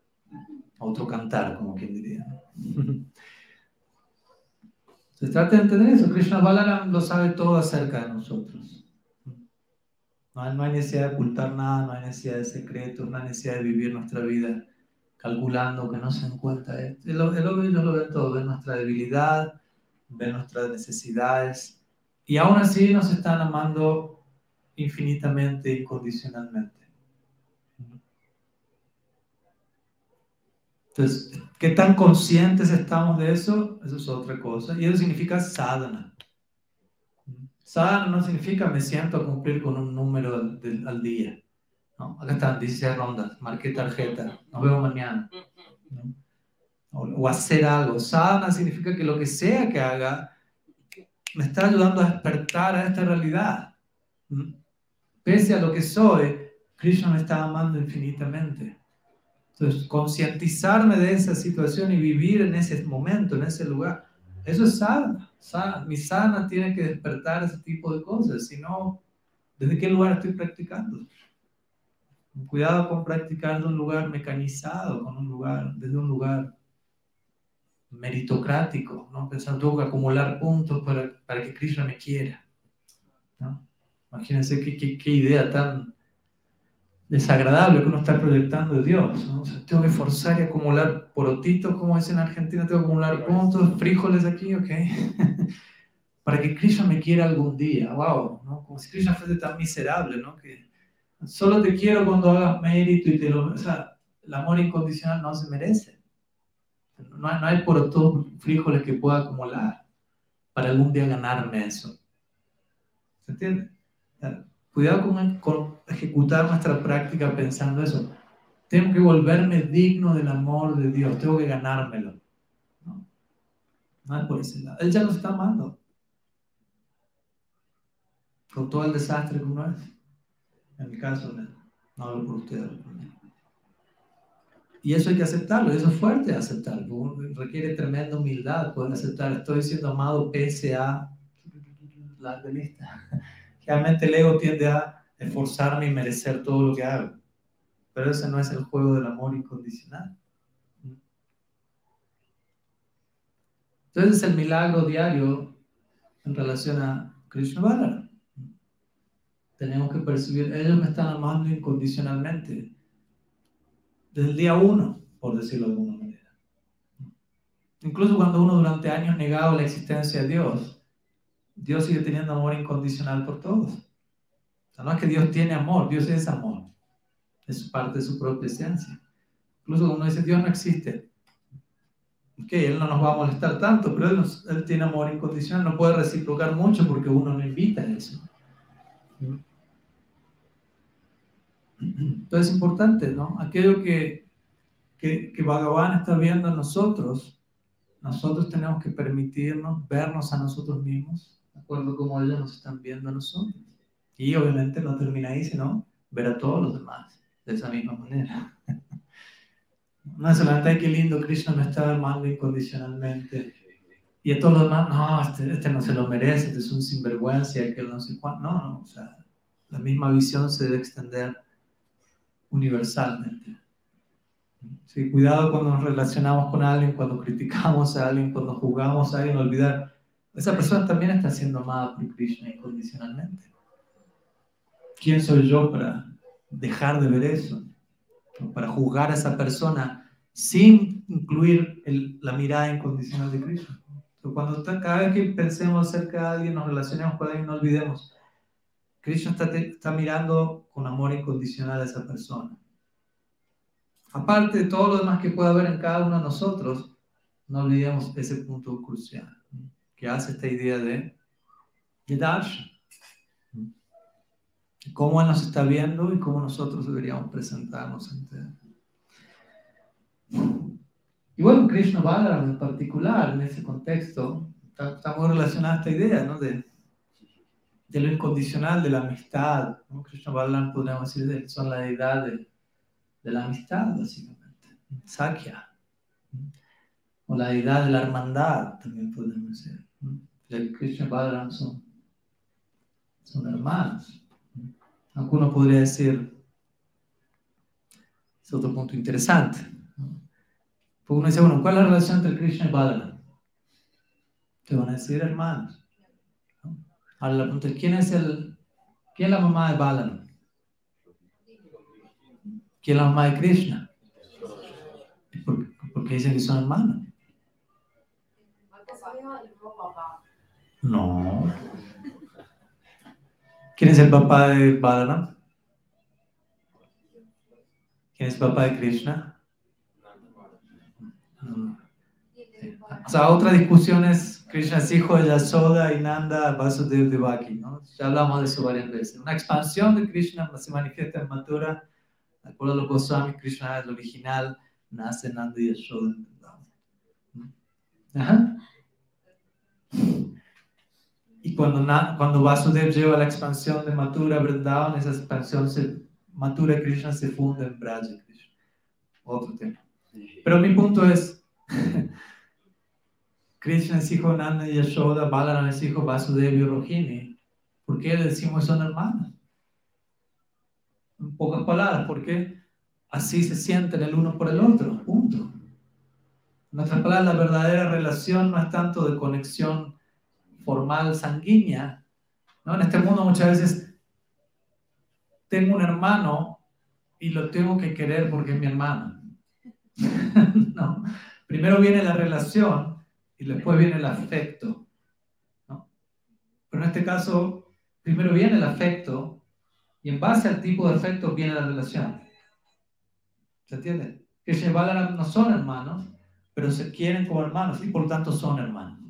otro cantar, como quien diría. Se trata de entender eso. Krishna Balaram lo sabe todo acerca de nosotros. No hay, necesidad de ocultar nada, no hay necesidad de secretos, no hay necesidad de vivir nuestra vida calculando que no se encuentra. El, el, el, lo ve todo, ve nuestra debilidad, ve nuestras necesidades, y aún así nos están amando infinitamente, incondicionalmente. Entonces, ¿qué tan conscientes estamos de eso? Eso es otra cosa. Y eso significa sadhana. Sadhana no significa me siento a cumplir con un número al, día. ¿no? Acá están 16 rondas, marqué tarjeta, nos vemos mañana. O, hacer algo. Sadhana significa que lo que sea que haga me está ayudando a despertar a esta realidad. Pese a lo que soy, Krishna me está amando infinitamente. Entonces, concientizarme de esa situación y vivir en ese momento, en ese lugar, eso es sana. Mi sana tiene que despertar ese tipo de cosas. Si no, ¿desde qué lugar estoy practicando? Cuidado con practicar de un lugar mecanizado, con un lugar, desde un lugar meritocrático, ¿no? Pensando, tengo que acumular puntos para, para que Krishna me quiera. ¿no? Imagínense qué, qué, qué idea tan desagradable que uno está proyectando de Dios. ¿no? tengo que forzar y acumular porotitos, como dicen en Argentina, tengo que acumular puntos, frijoles aquí, ok. Para que Krishna me quiera algún día, wow, ¿no? Como si Krishna fuese tan miserable, ¿no? Que solo te quiero cuando hagas mérito y te lo... O sea, el amor incondicional no se merece. No hay, no hay porotos, frijoles que pueda acumular para algún día ganarme eso. ¿Se entiende? Cuidado con, ejecutar nuestra práctica pensando eso. Tengo que volverme digno del amor de Dios, tengo que ganármelo. No, no es por ese lado. Él ya nos está amando. Con todo el desastre que uno es. En mi caso, no hablo por ustedes. Y eso hay que aceptarlo, eso es fuerte aceptarlo. Requiere tremenda humildad poder aceptar. Estoy siendo amado pese a la lista. Realmente el ego tiende a esforzarme y merecer todo lo que hago. Pero ese no es el juego del amor incondicional. Entonces es el milagro diario en relación a Krishna Balara. Tenemos que percibir, ellos me están amando incondicionalmente. Desde el día uno, por decirlo de alguna manera. Incluso cuando uno durante años negaba la existencia de Dios, Dios sigue teniendo amor incondicional por todos. O sea, no es que Dios tiene amor, Dios es amor. Es parte de su propia esencia. Incluso cuando uno dice Dios no existe, ok, Él no nos va a molestar tanto, pero él, tiene amor incondicional, no puede reciprocar mucho porque uno no invita a eso. Entonces es importante, ¿no? Aquello que, que, que Bhagavan está viendo en nosotros, nosotros tenemos que permitirnos vernos a nosotros mismos de acuerdo como ellos nos están viendo a nosotros. Y obviamente no termina ahí, sino ver a todos los demás de esa misma manera. No solamente, qué lindo, Krishna me está amando incondicionalmente. Y a todos los demás, no, este, este, no se lo merece, este es un sinvergüenza, que no sé cuánto. No, no, o sea, la misma visión se debe extender universalmente. Sí, cuidado cuando nos relacionamos con alguien, cuando criticamos a alguien, cuando juzgamos a alguien, olvidar esa persona también está siendo amada por Krishna incondicionalmente. ¿Quién soy yo para dejar de ver eso? Para juzgar a esa persona sin incluir la mirada incondicional de Krishna. cuando cada vez que pensemos acerca de alguien, nos relacionemos con alguien, no olvidemos. Krishna está, está mirando con amor incondicional a esa persona. Aparte de todo lo demás que puede haber en cada uno de nosotros, no olvidemos ese punto crucial que hace esta idea de, de darshan. Cómo Él nos está viendo y cómo nosotros deberíamos presentarnos ante Él. Y bueno, Krishna Balaram en particular, en ese contexto, está, muy relacionada a esta idea ¿no? de, de lo incondicional de la amistad. ¿no? Krishna Balaram podríamos decir son la deidad de, de la amistad, básicamente. Sakya. O la deidad de la hermandad, también podemos decir. El Krishna Balaram son, son hermanos. Alguno podría decir, es otro punto interesante. Porque uno dice, bueno, ¿cuál es la relación entre Krishna y Balaram? Te van a decir hermanos. Ahora la pregunta ¿quién es, el, ¿quién es la mamá de Balaram? ¿Quién es la mamá de Krishna? ¿Por, qué dicen que son hermanos? No. ¿Quién es el papá de Balaram? ¿Quién es el papá de Krishna? O sea, otra discusión es Krishna es hijo de Yasoda y Nanda Vasudev Devaki, ¿no? Ya hablamos de eso varias veces. Una expansión de Krishna se manifiesta en Mathura, de acuerdo a los Goswami, Krishna es el original, nace Nanda y Yashoda Ajá. Y cuando, cuando Vasudev lleva la expansión de Mathura Vrindavan, esa expansión se, Mathura Krishna se funde en Braja Krishna. Otro tema. Pero mi punto es, Krishna es hijo de Nanda y Yashoda, Balaram es hijo de Vasudev y Rohini. ¿Por qué decimos son hermanos? En pocas palabras, porque así se sienten el uno por el otro, punto. En otras palabras, la verdadera relación no es tanto de conexión formal sanguínea. ¿no? En este mundo muchas veces tengo un hermano y lo tengo que querer porque es mi hermano. no. Primero viene la relación y después viene el afecto. ¿no? Pero en este caso, primero viene el afecto y en base al tipo de afecto viene la relación. ¿Se entiende? Que Shevalar no son hermanos, pero se quieren como hermanos y por tanto son hermanos.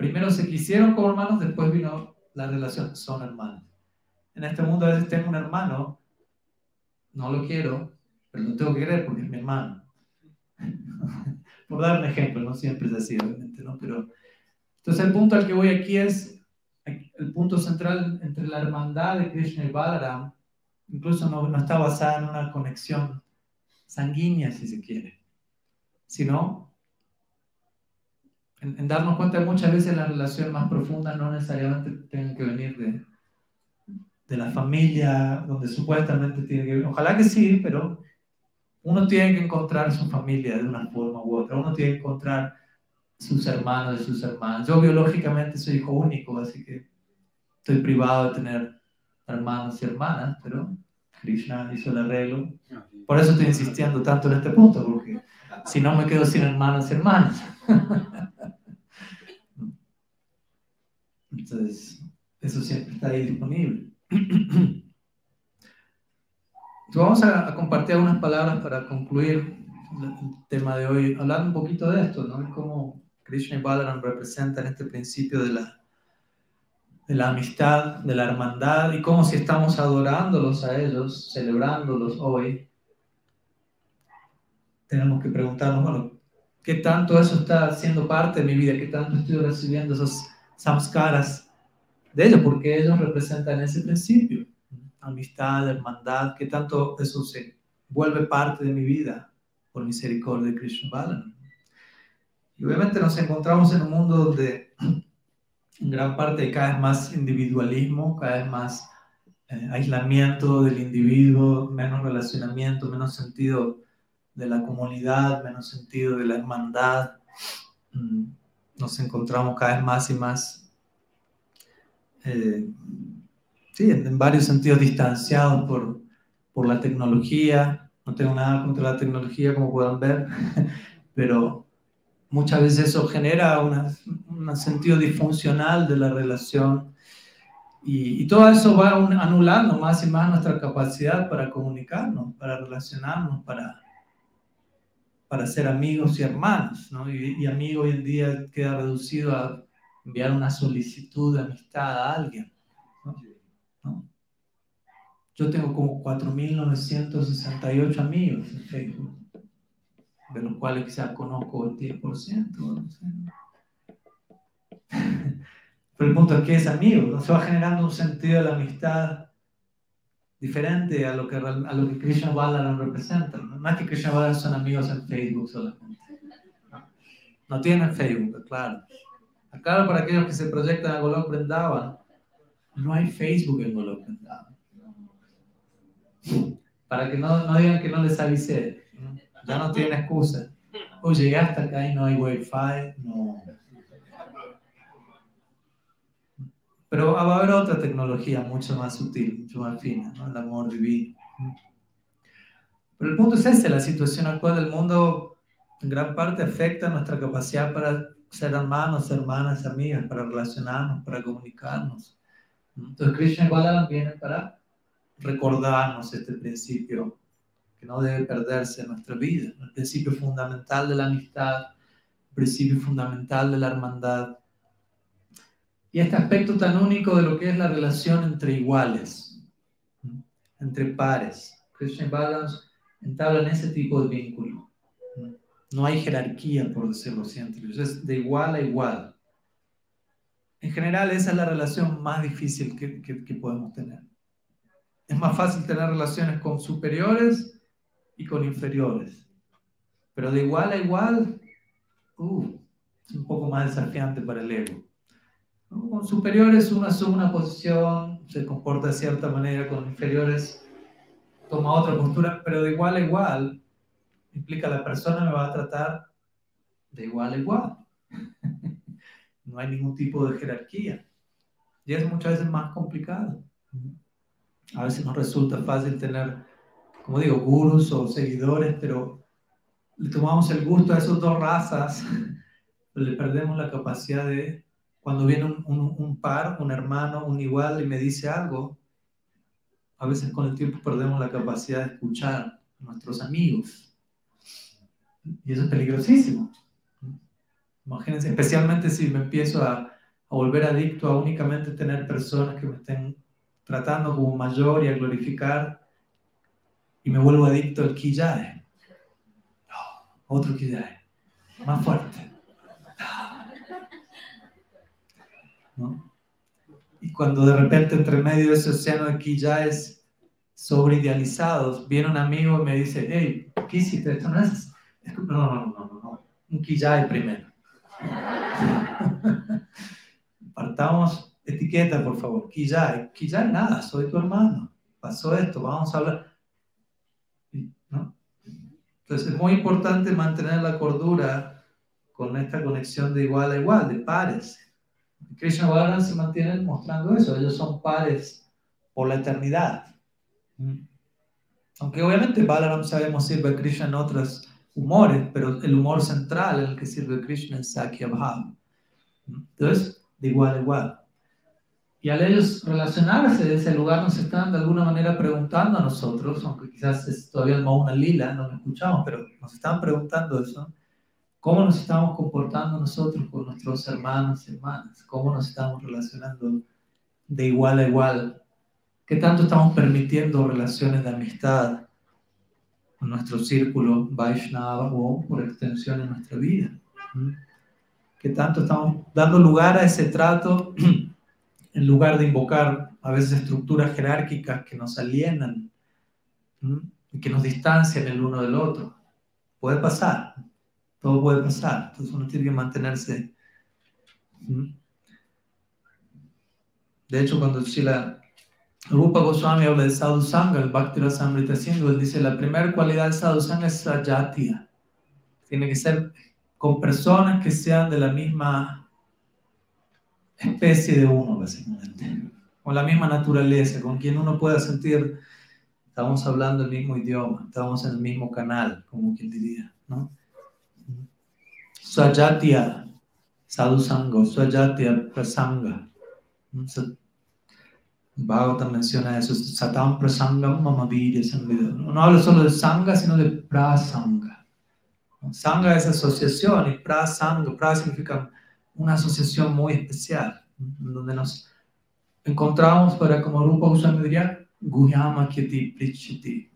Primero se quisieron como hermanos, después vino la relación, son hermanos. En este mundo a veces tengo un hermano, no lo quiero, pero lo tengo que querer porque es mi hermano. Por dar un ejemplo, no siempre es así, obviamente, ¿no? Pero, entonces el punto al que voy aquí es, el punto central entre la hermandad de Krishna y Balaram, incluso no, no está basada en una conexión sanguínea, si se quiere, sino en, darnos cuenta muchas veces las relaciones más profundas no necesariamente tienen que venir de, de la familia, donde supuestamente tiene que. Ojalá que sí, pero uno tiene que encontrar su familia de una forma u otra. Uno tiene que encontrar sus hermanos de sus hermanas. Yo biológicamente soy hijo único, así que estoy privado de tener hermanos y hermanas, pero Krishna hizo el arreglo. Por eso estoy insistiendo tanto en este punto, porque si no me quedo sin hermanos y hermanas. Entonces, eso siempre está ahí disponible. Vamos a, compartir algunas palabras para concluir el tema de hoy, hablando un poquito de esto, ¿no? Cómo Krishna y Balaram representan este principio de la, de la amistad, de la hermandad, y cómo si estamos adorándolos a ellos, celebrándolos hoy, tenemos que preguntarnos, bueno, ¿qué tanto eso está siendo parte de mi vida? ¿Qué tanto estoy recibiendo esos samskaras de ellos, porque ellos representan ese principio, amistad, hermandad, que tanto eso se vuelve parte de mi vida por misericordia de Krishna Balaram. Y obviamente nos encontramos en un mundo donde en gran parte hay cada vez más individualismo, cada vez más eh, aislamiento del individuo, menos relacionamiento, menos sentido de la comunidad, menos sentido de la hermandad. Mm, nos encontramos cada vez más y más, eh, sí, en, varios sentidos distanciados por, por la tecnología. No tengo nada contra la tecnología, como puedan ver, pero muchas veces eso genera un sentido disfuncional de la relación y, y, todo eso va anulando más y más nuestra capacidad para comunicarnos, para relacionarnos, para, para ser amigos y hermanos, ¿no? Y, amigo hoy en día queda reducido a enviar una solicitud de amistad a alguien, ¿no? Yo tengo como 4.968 amigos en Facebook, de los cuales quizás conozco el 10%, no sé. Pero el punto es que es amigo, ¿no? se va generando un sentido de la amistad diferente a lo que, a lo que Krishna Balaram representa. ¿no? es que Krishna Balaram son amigos en Facebook solamente. No, tienen Facebook, claro. Claro, para aquellos que se proyectan a Golok Vrindavan, no hay Facebook en Golok Vrindavan. Para que no, no digan que no les avisé. Ya no tienen excusa. Oye, llegué hasta acá y no hay wifi. No. Pero va a haber otra tecnología mucho más sutil, mucho más fina, ¿no? el amor divino. Pero el punto es ese, la situación actual del mundo en gran parte afecta nuestra capacidad para ser hermanos, hermanas, amigas, para relacionarnos, para comunicarnos. Entonces Krishna Balaram vienen para recordarnos este principio que no debe perderse en nuestra vida, el principio fundamental de la amistad, el principio fundamental de la hermandad. Y este aspecto tan único de lo que es la relación entre iguales, entre pares. Krishna y Balaram entablan ese tipo de vínculo. No hay jerarquía, por decirlo así, es de igual a igual. En general, esa es la relación más difícil que, que podemos tener. Es más fácil tener relaciones con superiores y con inferiores. Pero de igual a igual, uh, es un poco más desafiante para el ego. Con superiores uno asume una posición, se comporta de cierta manera, con inferiores toma otra postura, pero de igual a igual implica la persona me va a tratar de igual a igual. no hay ningún tipo de jerarquía. Y es muchas veces más complicado. A veces nos resulta fácil tener, como digo, gurus o seguidores, pero le tomamos el gusto a esas dos razas, le perdemos la capacidad de, cuando viene un, un, par, un hermano, un igual y me dice algo, a veces con el tiempo perdemos la capacidad de escuchar a nuestros amigos. Y eso es peligrosísimo. Imagínense, especialmente si me empiezo a, a volver adicto a únicamente tener personas que me estén tratando como mayor y a glorificar, y me vuelvo adicto al kiyae. otro kiyae, más fuerte. Y cuando de repente entre medio de ese océano de kiyaes sobreidealizados, viene un amigo y me dice, hey, ¿qué hiciste? Esto no es... No, no, no, no, no, un kiyae primero. Partamos etiqueta, por favor. Quilla, quilla nada, soy tu hermano. Pasó esto, vamos a hablar. ¿No? Entonces es muy importante mantener la cordura con esta conexión de igual a igual, de pares. Krishna Balaram se mantienen mostrando eso, ellos son pares por la eternidad. Aunque obviamente Balaram sabemos sirve a Krishna en otros humores, pero el humor central en el que sirve Krishna es Sakya Bhava. Entonces, de igual a igual. Y al ellos relacionarse de ese lugar nos están de alguna manera preguntando a nosotros, aunque quizás es todavía el Mauna Lila, no lo escuchamos, pero nos están preguntando eso, cómo nos estamos comportando nosotros con nuestros hermanos y hermanas, cómo nos estamos relacionando de igual a igual, qué tanto estamos permitiendo relaciones de amistad con nuestro círculo Vaishnava o por extensión en nuestra vida. ¿Qué tanto estamos dando lugar a ese trato en lugar de invocar a veces estructuras jerárquicas que nos alienan y que nos distancian el uno del otro. Puede pasar, todo puede pasar, entonces uno tiene que mantenerse. De hecho, cuando Shila Rupa Goswami habla de Sadhu Sangha, el Bhakti Rasamrita Sindhu, él dice, la primera cualidad del Sadhu Sangha es Sajatya. Tiene que ser con personas que sean de la misma especie de uno, básicamente, con la misma naturaleza, con quien uno pueda sentir, estamos hablando el mismo idioma, estamos en el mismo canal, como quien diría, ¿no? Swajatya, sadhusanga, Swajatya prasanga. Bhagavatam menciona eso, Satam prasangam mamavirya No habla solo de sanga, sino de prasanga. Sanga es asociación y prasanga, pra significa una asociación muy especial, donde nos encontramos para, como Rupa Goswami diría, Guhyama Kyati Prichiti,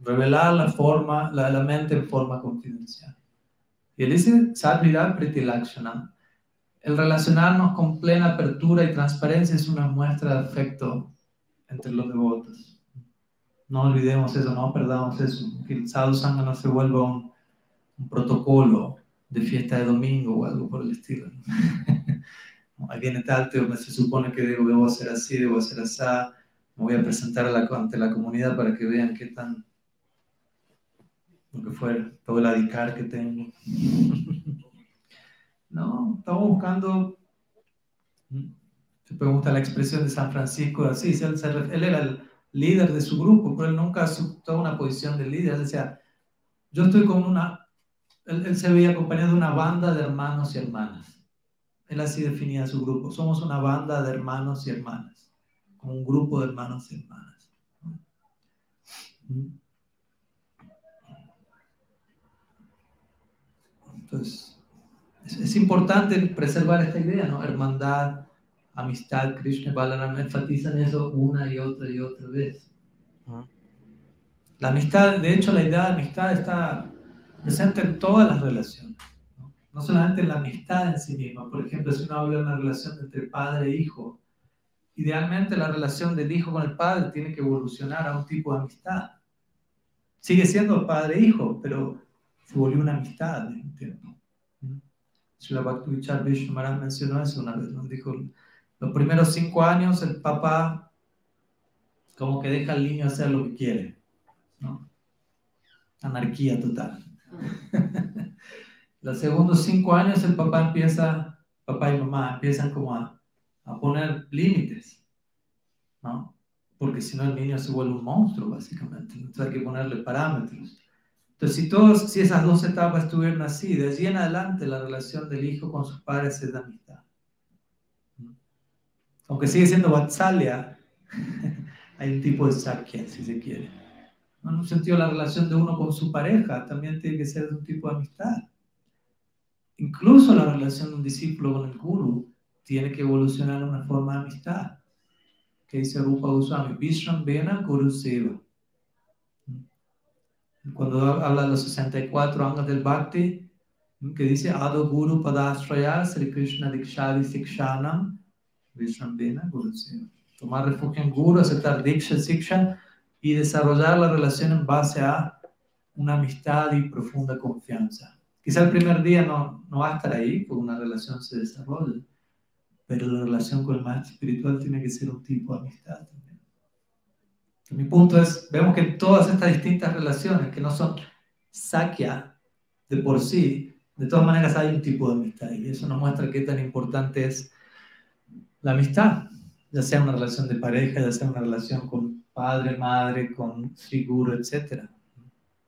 revelar la forma, la, la mente en forma confidencial. Y dice, Sadhvidar Lakshana, el relacionarnos con plena apertura y transparencia es una muestra de afecto entre los devotos. No olvidemos eso, no perdamos eso, que el sadhu sangha no se vuelva un, un protocolo de fiesta de domingo o algo por el estilo. Ahí viene tal, se supone que debo, debo hacer así, debo hacer así, me voy a presentar a la, ante la comunidad para que vean qué tan, lo que todo el adicar que tengo. no, estamos buscando, se pregunta la expresión de San Francisco, así, él, él era el líder de su grupo, pero él nunca aceptó una posición de líder, él decía, yo estoy con una él, se veía acompañado de una banda de hermanos y hermanas. Él así definía su grupo. Somos una banda de hermanos y hermanas, como un grupo de hermanos y hermanas. Entonces, es, importante preservar esta idea, ¿no? Hermandad, amistad, Krishna y Balaram enfatizan eso una y otra y otra vez. La amistad, de hecho, la idea de amistad está presente en todas las relaciones, ¿no? no solamente en la amistad en sí misma. Por ejemplo, si uno habla de una relación entre padre e hijo, idealmente la relación del hijo con el padre tiene que evolucionar a un tipo de amistad. Sigue siendo padre-hijo, e pero se volvió una amistad en un tiempo. Srila Bhakti Vishnu Maharaj mencionó eso una vez, nos dijo, los primeros cinco años el papá como que deja al niño hacer lo que quiere, ¿no? Anarquía total. los segundos cinco años el papá empieza, papá y mamá empiezan como a, a poner límites, ¿no? Porque si no el niño se vuelve un monstruo, básicamente. Entonces hay que ponerle parámetros. Entonces, si, todos, si esas dos etapas estuvieran así, de allí en adelante la relación del hijo con sus padres es de amistad. Aunque sigue siendo Vatsalya, hay un tipo de Sakya, si se quiere. En un sentido, la relación de uno con su pareja también tiene que ser de un tipo de amistad. Incluso la relación de un discípulo con el guru tiene que evolucionar en una forma de amistad. Que dice Rupa Goswami, Vishram Vena Guru Seva cuando habla de los 64 años del Bhakti, que dice Ado Guru Padasraya Sri Krishna Dikshadi Sikshanam Vishrambena Guru Tomar refugio en Guru, aceptar Diksha Siksha y desarrollar la relación en base a una amistad y profunda confianza. Quizá el primer día no, no va a estar ahí, porque una relación se desarrolla, pero la relación con el maestro espiritual tiene que ser un tipo de amistad también. Mi punto es, vemos que todas estas distintas relaciones que no son sakya de por sí, de todas maneras hay un tipo de amistad y eso nos muestra qué tan importante es la amistad, ya sea una relación de pareja, ya sea una relación con padre, madre, con figura, etc.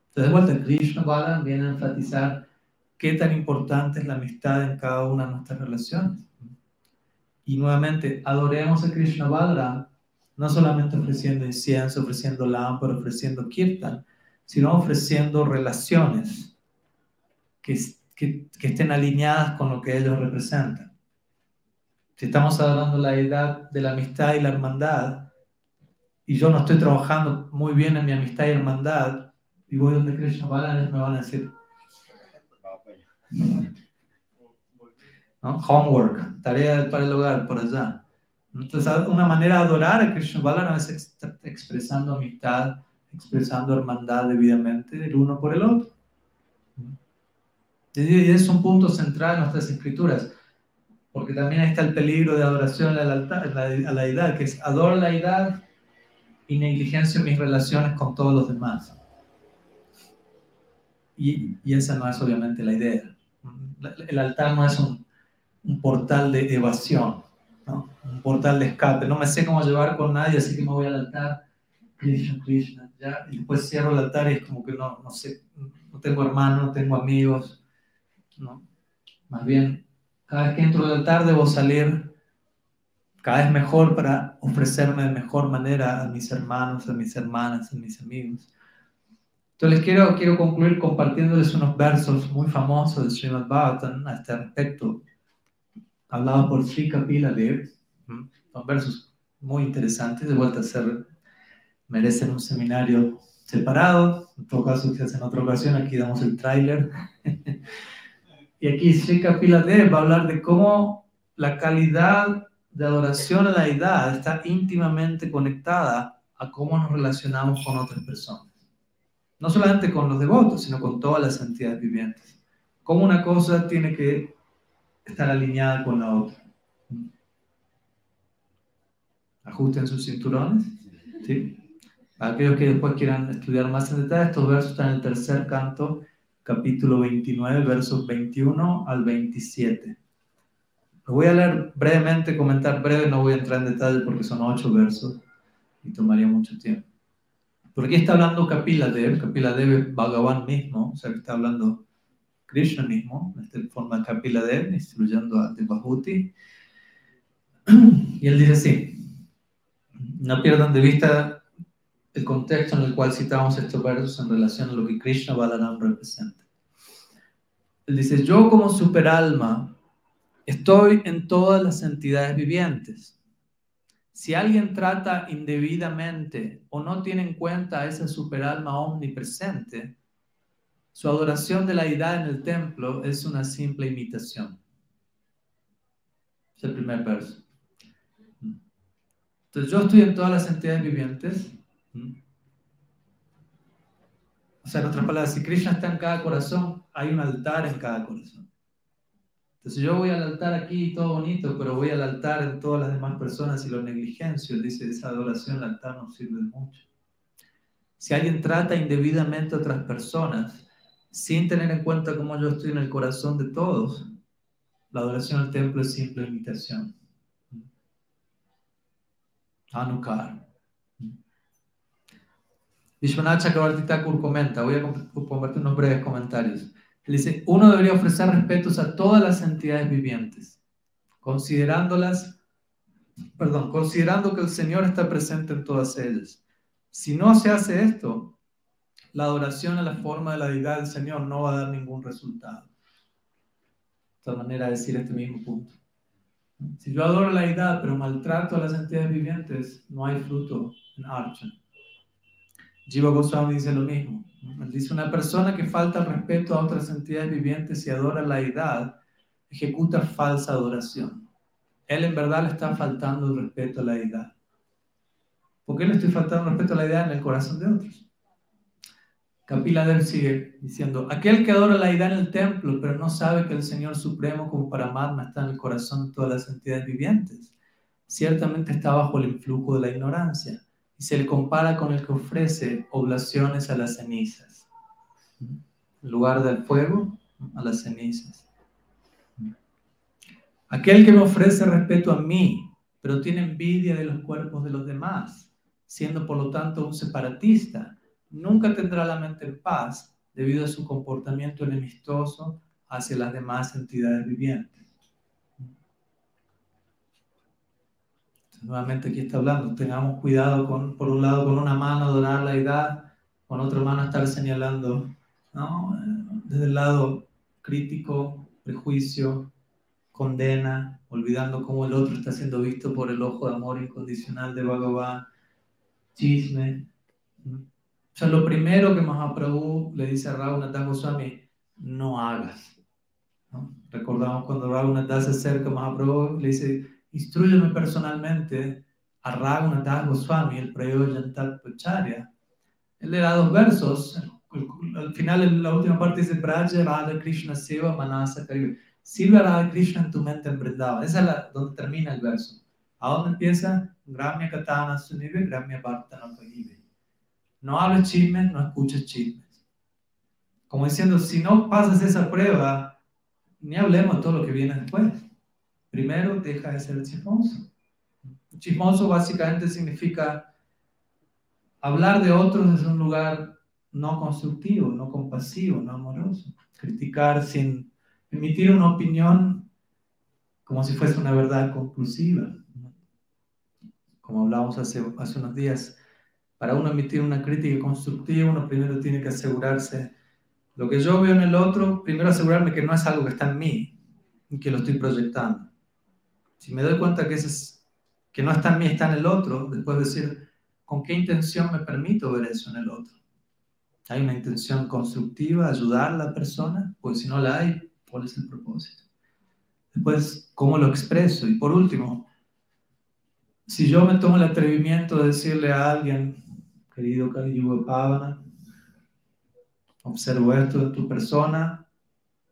Entonces, vuelta, Krishna Bala viene a enfatizar qué tan importante es la amistad en cada una de nuestras relaciones. Y nuevamente, adoremos a Krishna Balaram no solamente ofreciendo incienso, ofreciendo lámpara, ofreciendo kirtan, sino ofreciendo relaciones que, que, estén alineadas con lo que ellos representan. Si estamos de la edad de la amistad y la hermandad, y yo no estoy trabajando muy bien en mi amistad y hermandad, y voy donde Krishna me van a decir, homework, tarea para el hogar, por allá. Entonces, una manera de adorar a Krishna Balaram es expresando amistad, expresando hermandad debidamente del uno por el otro. Y es un punto central en nuestras escrituras, porque también está el peligro de adoración al altar, a la deidad, que es adoro la deidad y negligencio mis relaciones con todos los demás. Y, y, esa no es obviamente la idea. El altar no es un, un portal de evasión un portal de escape. No me sé cómo llevar con nadie, así que me voy al altar. Krishna, Krishna, ¿ya? Y después cierro el altar y es como que no, no sé, no tengo hermanos, no tengo amigos, ¿no? Más bien, cada vez que entro al altar debo salir cada vez mejor para ofrecerme de mejor manera a mis hermanos, a mis hermanas, a mis amigos. Entonces quiero, quiero concluir compartiéndoles unos versos muy famosos de Srimad Bhagavatam a este respecto hablado por Sri Kapila Dev. Son versos muy interesantes, de vuelta a ser, merecen un seminario separado. En todo caso, quizás en otra ocasión, aquí damos el tráiler. y aquí Sri Kapila Dev va a hablar de cómo la calidad de adoración a la deidad está íntimamente conectada a cómo nos relacionamos con otras personas. No solamente con los devotos, sino con todas las entidades vivientes. Cómo una cosa tiene que estar alineada con la otra. Ajusten sus cinturones. ¿sí? aquellos que después quieran estudiar más en detalle, estos versos están en el tercer canto, capítulo 29, versos 21 al 27. Lo voy a leer brevemente, comentar breve, no voy a entrar en detalle porque son ocho versos y tomaría mucho tiempo. Porque está hablando Kapila Dev, Kapila Dev es Bhagavan mismo, o sea que está hablando Krishna mismo, en esta forma Kapila Dev, instruyendo a Devahuti. Y él dice así, no pierdan de vista el contexto en el cual citamos estos versos en relación a lo que Krishna Balaram representa. Él dice, yo como superalma estoy en todas las entidades vivientes. Si alguien trata indebidamente o no tiene en cuenta a esa superalma omnipresente, su adoración de la deidad en el templo es una simple imitación. Es el primer verso. Entonces yo estoy en todas las entidades vivientes. O sea, en otras palabras, si Krishna está en cada corazón, hay un altar en cada corazón. Entonces yo voy al altar aquí, todo bonito, pero voy al altar en todas las demás personas y lo negligencio. Dice, esa adoración al altar no sirve mucho. Si alguien trata indebidamente a otras personas, sin tener en cuenta cómo yo estoy en el corazón de todos, la adoración al templo es simple imitación. Anukar. Vishwanath Chakrabarti Thakur comenta, voy a compartir unos breves comentarios. Él dice, uno debería ofrecer respetos a todas las entidades vivientes, considerándolas, perdón, considerando que el Señor está presente en todas ellas. Si no se hace esto, la adoración a la forma de la deidad del Señor no va a dar ningún resultado. De manera de decir este mismo punto. Si yo adoro la deidad, pero maltrato a las entidades vivientes, no hay fruto en Archa. Jiva Goswami dice lo mismo. Dice una persona que falta respeto a otras entidades vivientes y adora la deidad, ejecuta falsa adoración. Él en verdad le está faltando el respeto a la deidad. ¿Por qué le estoy faltando respeto a la deidad en el corazón de otros? Kapila sigue diciendo, aquel que adora la deidad en el templo, pero no sabe que el Señor Supremo como Paramatma está en el corazón de todas las entidades vivientes, ciertamente está bajo el influjo de la ignorancia y se le compara con el que ofrece oblaciones a las cenizas. En lugar del fuego, a las cenizas. Aquel que me ofrece respeto a mí, pero tiene envidia de los cuerpos de los demás, siendo por lo tanto un separatista, nunca tendrá la mente en paz debido a su comportamiento enemistoso hacia las demás entidades vivientes. nuevamente aquí está hablando, tengamos cuidado con, por un lado, con una mano adorar la edad, con otra mano estar señalando, ¿no? Desde el lado crítico, prejuicio, condena, olvidando cómo el otro está siendo visto por el ojo de amor incondicional de Bhagavan, chisme. O sea, lo primero que Mahaprabhu le dice a Raghunath Goswami, no hagas. ¿no? Recordamos cuando Raghunath se acerca a Mahaprabhu, le dice, instruyeme personalmente a Raghunath Goswami, el Prayojantat Pacharya. Él le da dos versos. Al final, en la última parte dice, Braja Radha Krishna Seva Manasa Karibe. Sirve a Radha Krishna en tu mente en Esa es la, donde termina el verso. ¿A dónde empieza? Gramya Katana Sunive, Gramya Bhartana Pahive. No hables chismes, no escuches chismes. Como diciendo, si no pasas esa prueba, ni hablemos de todo lo que viene después. Primero, deja de ser chismoso. Chismoso básicamente significa hablar de otros desde un lugar no constructivo, no compasivo, no amoroso. Criticar sin emitir una opinión como si fuese una verdad conclusiva. Como hablábamos hace, hace unos días, para uno emitir una crítica constructiva, uno primero tiene que asegurarse, lo que yo veo en el otro, primero asegurarme que no es algo que está en mí y que lo estoy proyectando. Si me doy cuenta que, no está en mí, está en el otro, después decir, ¿con qué intención me permito ver eso en el otro? ¿Hay una intención constructiva, ayudar a la persona? Pues si no la hay, ¿cuál es el propósito? Después, ¿cómo lo expreso? Y por último, si yo me tomo el atrevimiento de decirle a alguien, querido Kali Pavana, observo esto de tu persona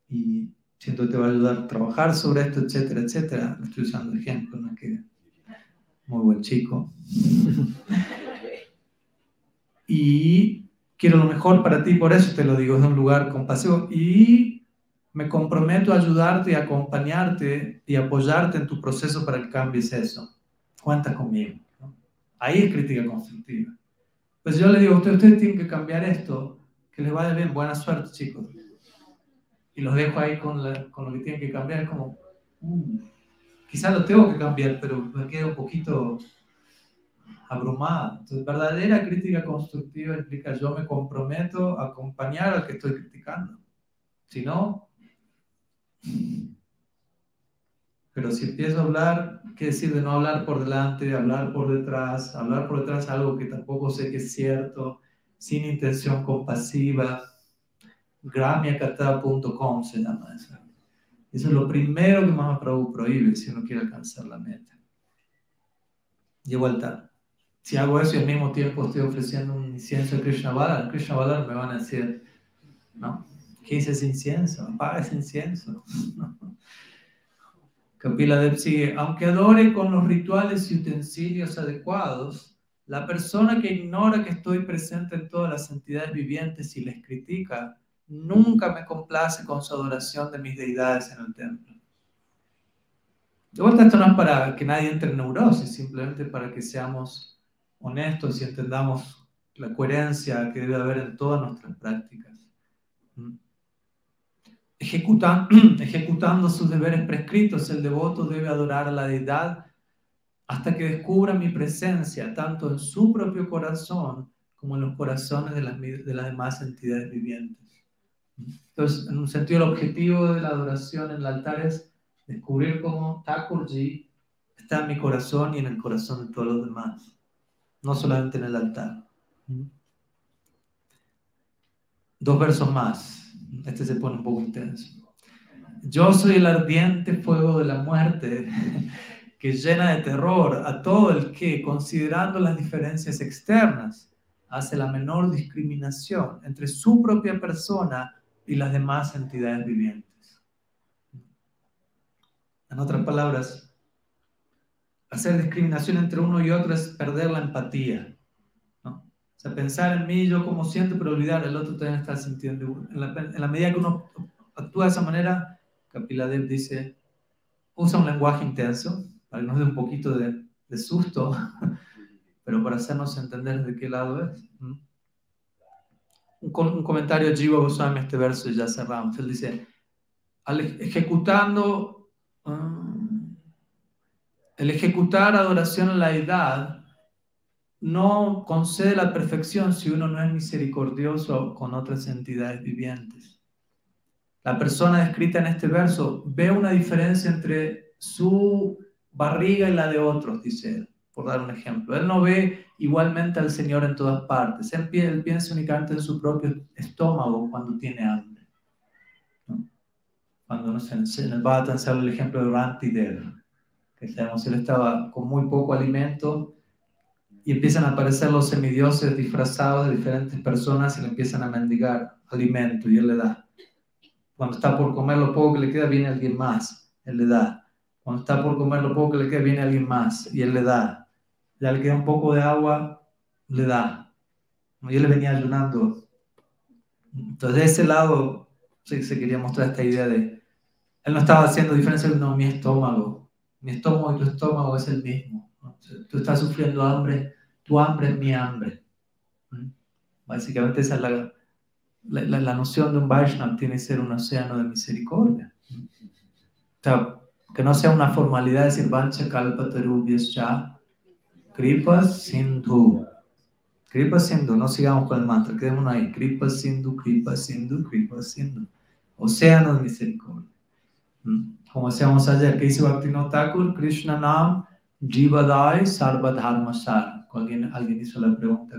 y siento que te va a ayudar a trabajar sobre esto, etcétera, etcétera. Estoy usando ejemplos, ¿no? Que muy buen chico. y quiero lo mejor para ti, por eso te lo digo, es un lugar compasivo. Y me comprometo a ayudarte y acompañarte y apoyarte en tu proceso para que cambies eso. Cuenta conmigo. Ahí es crítica constructiva. Pues yo le digo, ustedes, ustedes tienen que cambiar esto, que les vaya bien, buena suerte chicos. Y los dejo ahí con, con lo que tienen que cambiar, es como, uh, quizás lo tengo que cambiar, pero me quedo un poquito abrumada. Entonces, verdadera crítica constructiva implica yo me comprometo a acompañar al que estoy criticando. Si no, Pero si empiezo a hablar, ¿qué de no hablar por delante, hablar por detrás, hablar por detrás algo que tampoco sé que es cierto, sin intención compasiva? gramiacata.com se llama eso. Eso es lo primero que Mahaprabhu prohíbe si uno quiere alcanzar la meta. De vuelta, si hago eso y al mismo tiempo estoy ofreciendo un incienso a Krishna Bala, Krishna Bala me van a decir, ¿no? ¿Qué es ese incienso? Apaga ese incienso. Kapila Dev sigue, aunque adore con los rituales y utensilios adecuados, la persona que ignora que estoy presente en todas las entidades vivientes y les critica, nunca me complace con su adoración de mis deidades en el templo. De vuelta, esto no es para que nadie entre en neurosis, simplemente para que seamos honestos y entendamos la coherencia que debe haber en todas nuestras prácticas. ¿Mm? ejecutando sus deberes prescritos, el devoto debe adorar a la deidad hasta que descubra mi presencia, tanto en su propio corazón como en los corazones de las, de las demás entidades vivientes. Entonces, en un sentido, el objetivo de la adoración en el altar es descubrir cómo Thakurji está en mi corazón y en el corazón de todos los demás, no solamente en el altar. Dos versos más. Este se pone un poco intenso. Yo soy el ardiente fuego de la muerte que llena de terror a todo el que, considerando las diferencias externas, hace la menor discriminación entre su propia persona y las demás entidades vivientes. En otras palabras, hacer discriminación entre uno y otro es perder la empatía pensar en mí, yo como siento, pero olvidar el otro también está sintiendo. En la, medida que uno actúa de esa manera, Kapiladev dice, usa un lenguaje intenso para que nos dé un poquito de, susto, pero para hacernos entender de qué lado es. Un, un comentario de Jiva Goswami este verso y ya cerramos. Él dice, al ejecutando, ah, el ejecutar adoración a la edad no concede la perfección si uno no es misericordioso con otras entidades vivientes. La persona descrita en este verso ve una diferencia entre su barriga y la de otros, dice él, por dar un ejemplo. Él no ve igualmente al Señor en todas partes. Él, piensa únicamente en su propio estómago cuando tiene hambre. Cuando no sé, en el Bhattan se el ejemplo de Rantidev, que sabemos, él estaba con muy poco alimento y empiezan a aparecer los semidioses disfrazados de diferentes personas y le empiezan a mendigar alimento y él le da. Cuando está por comer lo poco que le queda, viene alguien más, él le da. Cuando está por comer lo poco que le queda, viene alguien más y él le da. Ya le queda un poco de agua, le da. Y él le venía ayunando. Entonces, de ese lado, sí, se quería mostrar esta idea de, él no estaba haciendo diferencia, no, mi estómago. Mi estómago y tu estómago es el mismo. Tú estás sufriendo hambre, tu hambre es mi hambre. ¿Mm? Básicamente esa es la, la, noción de un Vaishnava, tiene que ser un océano de misericordia. O sea, que no sea una formalidad decir Vancha Kalpa Tarubyascha, Kripa Sindhu. Kripa Sindhu, no sigamos con el mantra, quedémonos ahí. Kripa Sindhu, Kripa Sindhu, Kripa Sindhu. Océano de misericordia. ¿Mm? Como decíamos ayer, que dice Bhaktivinoda Thakur, Krishna Nam, Jivadai, Sarva Dharma alguien, alguien hizo la pregunta,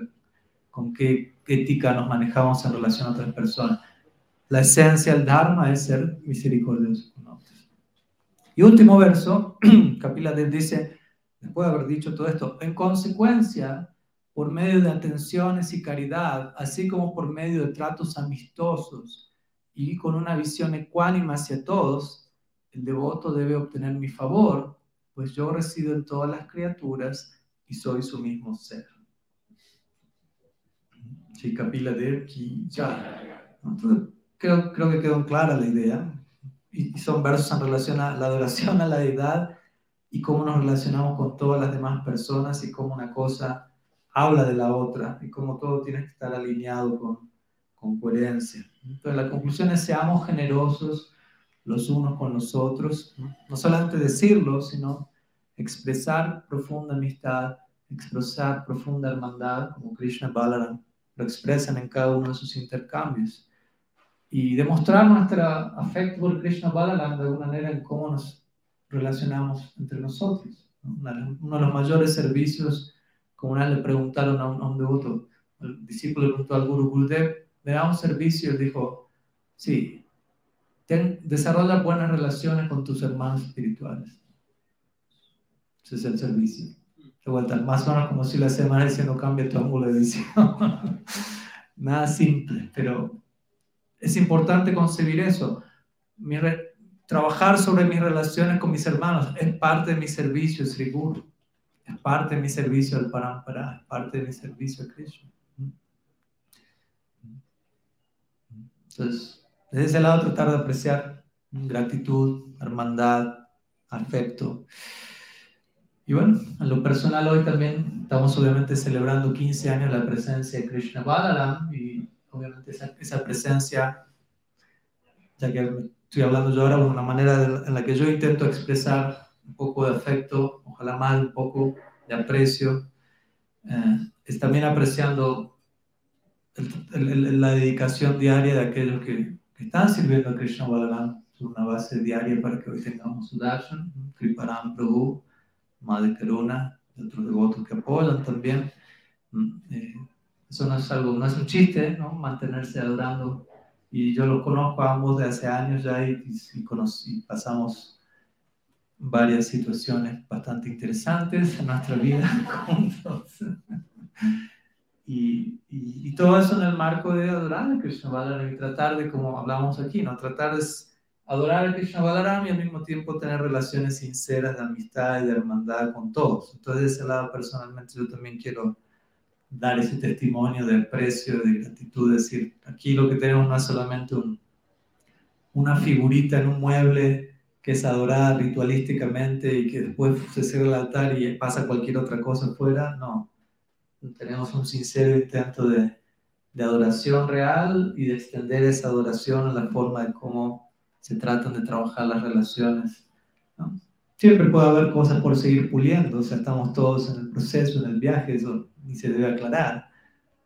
¿con qué ética nos manejamos en relación a otras personas? La esencia del Dharma es ser misericordioso con otros. Y último verso, Kapila dice, después de haber dicho todo esto, en consecuencia, por medio de atenciones y caridad, así como por medio de tratos amistosos y con una visión ecuánime hacia todos, el devoto debe obtener mi favor, pues yo resido en todas las criaturas y soy su mismo ser. Entonces, creo, creo que quedó clara la idea. Y, son versos en relación a la adoración a la deidad y cómo nos relacionamos con todas las demás personas y cómo una cosa habla de la otra y cómo todo tiene que estar alineado con, con coherencia. Entonces, la conclusión es seamos generosos los unos con los otros, no solamente decirlo, sino expresar profunda amistad, expresar profunda hermandad, como Krishna Balaram lo expresan en cada uno de sus intercambios. y demostrar nuestro afecto por Krishna Balaram de alguna manera en cómo nos relacionamos entre nosotros. Uno de los mayores servicios, como una vez le preguntaron a un, a un devoto, el discípulo le preguntó al Guru Gurudev, ¿me da un servicio? Y dijo, sí, desarrolla buenas relaciones con tus hermanos espirituales. Ese es el servicio. De vuelta, más o menos como si la semana dice no cambia tu ángulo de visión. Nada simple, pero es importante concebir eso. trabajar sobre mis relaciones con mis hermanos es parte de mi servicio, Sri Guru. Es parte de mi servicio al Parampara, es parte de mi servicio a Krishna. Entonces, desde ese lado tratar de apreciar gratitud, hermandad, afecto. Y bueno, en lo personal hoy también estamos obviamente celebrando 15 años la presencia de Krishna Balaram y obviamente esa, esa presencia, ya que estoy hablando yo ahora de una manera en la que yo intento expresar un poco de afecto, ojalá más un poco de aprecio, eh, es también apreciando la dedicación diaria de aquellos que, están sirviendo a Krishna Balaram una base diaria para que hoy tengamos su darshan, Kriparam Prabhu, Madre Karuna, y otros devotos que apoyan también. Mm, eh, eso no es algo, no es un chiste, ¿no? Mantenerse adorando. Y yo los conozco a ambos de hace años ya y, y, pasamos varias situaciones bastante interesantes en nuestra vida juntos. Y, y, todo eso en el marco de adorar a Krishna y tratar de, como hablamos aquí, ¿no? tratar de adorar a Krishna Balaram y al mismo tiempo tener relaciones sinceras de amistad y de hermandad con todos. Entonces, de ese lado, personalmente, yo también quiero dar ese testimonio de aprecio, de gratitud, decir, aquí lo que tenemos no es solamente un, una figurita en un mueble que es adorada ritualísticamente y que después se cierra el altar y pasa cualquier otra cosa afuera, no tenemos un sincero intento de, de, adoración real y de extender esa adoración a la forma de cómo se tratan de trabajar las relaciones. Siempre puede haber cosas por seguir puliendo, o sea, estamos todos en el proceso, en el viaje, eso ni se debe aclarar,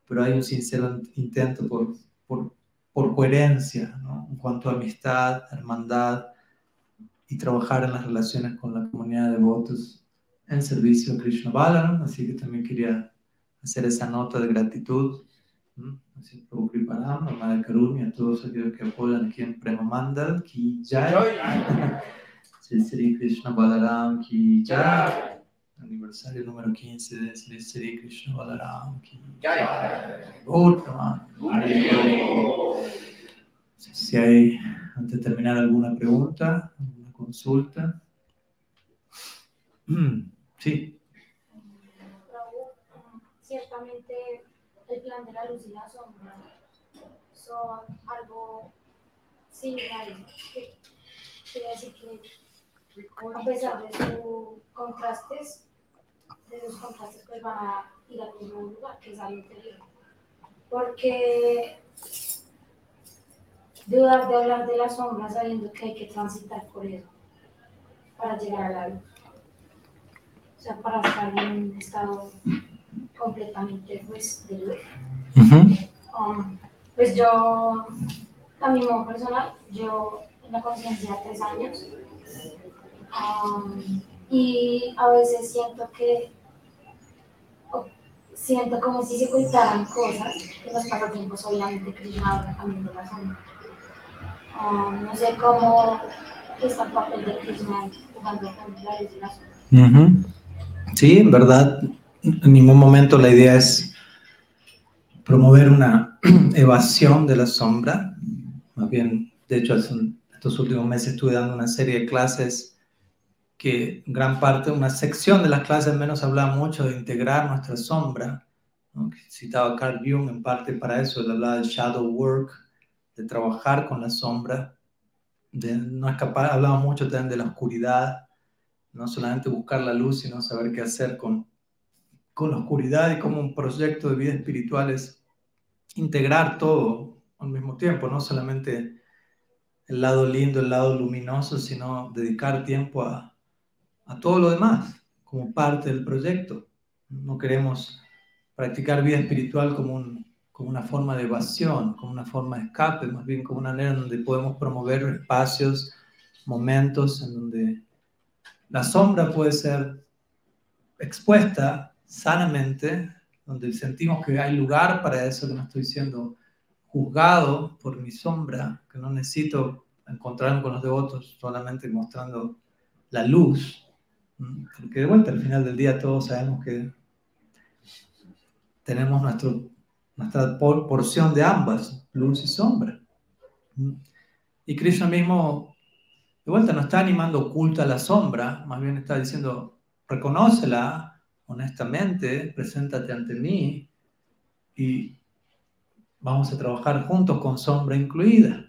pero hay un sincero intento por, por, coherencia en cuanto a amistad, hermandad y trabajar en las relaciones con la comunidad de devotos en servicio a Krishna Balaram, así que también quería hacer esa nota de gratitud. Así, Prabhu Kriparam, Amada Karuni, a todos aquellos que apoyan aquí en Prema Mandal, Ki Jai. Sri Sri Krishna Balaram Ki Jai. Aniversario número 15 de Sri Sri Krishna Balaram Ki Jai. Si hay, antes de terminar, alguna pregunta, alguna consulta. Sí ciertamente el plan de la luz y la sombra son algo similares. Quiere decir que a pesar de sus contrastes, de sus contrastes pues van a ir al mismo lugar, que es al interior. Porque dudar de hablar de la sombra sabiendo que hay que transitar por eso para llegar a la luz. O sea, para estar en un estado completamente pues de luz. Um, pues yo, a mi modo personal, yo en la conciencia tres años um, y a veces siento que siento como si se ocultaran cosas en los pasatiempos obviamente que yo ahora cambiando la sombra. Um, no sé cómo está el papel de Krishna jugando con la luz y la sombra. Sí, en verdad, en ningún momento la idea es promover una evasión de la sombra. Más bien, de hecho, estos últimos meses estuve dando una serie de clases que gran parte, una sección de las clases menos hablaba mucho de integrar nuestra sombra. ¿no? Citaba Carl Jung en parte para eso, él hablaba del shadow work, de trabajar con la sombra, de no escapar, hablaba mucho también de la oscuridad, no solamente buscar la luz, sino saber qué hacer con con la oscuridad y como un proyecto de vida espiritual es integrar todo al mismo tiempo, no solamente el lado lindo, el lado luminoso, sino dedicar tiempo a, a todo lo demás como parte del proyecto. No queremos practicar vida espiritual como un, como una forma de evasión, como una forma de escape, más bien como una manera donde podemos promover espacios, momentos en donde la sombra puede ser expuesta sanamente, donde sentimos que hay lugar para eso, que no estoy siendo juzgado por mi sombra, que no necesito encontrarme con los devotos solamente mostrando la luz, porque de vuelta al final del día todos sabemos que tenemos nuestra porción de ambas, luz y sombra. Y Krishna mismo, de vuelta, no está animando oculta la sombra, más bien está diciendo, reconócela honestamente, preséntate ante mí y vamos a trabajar juntos con sombra incluida.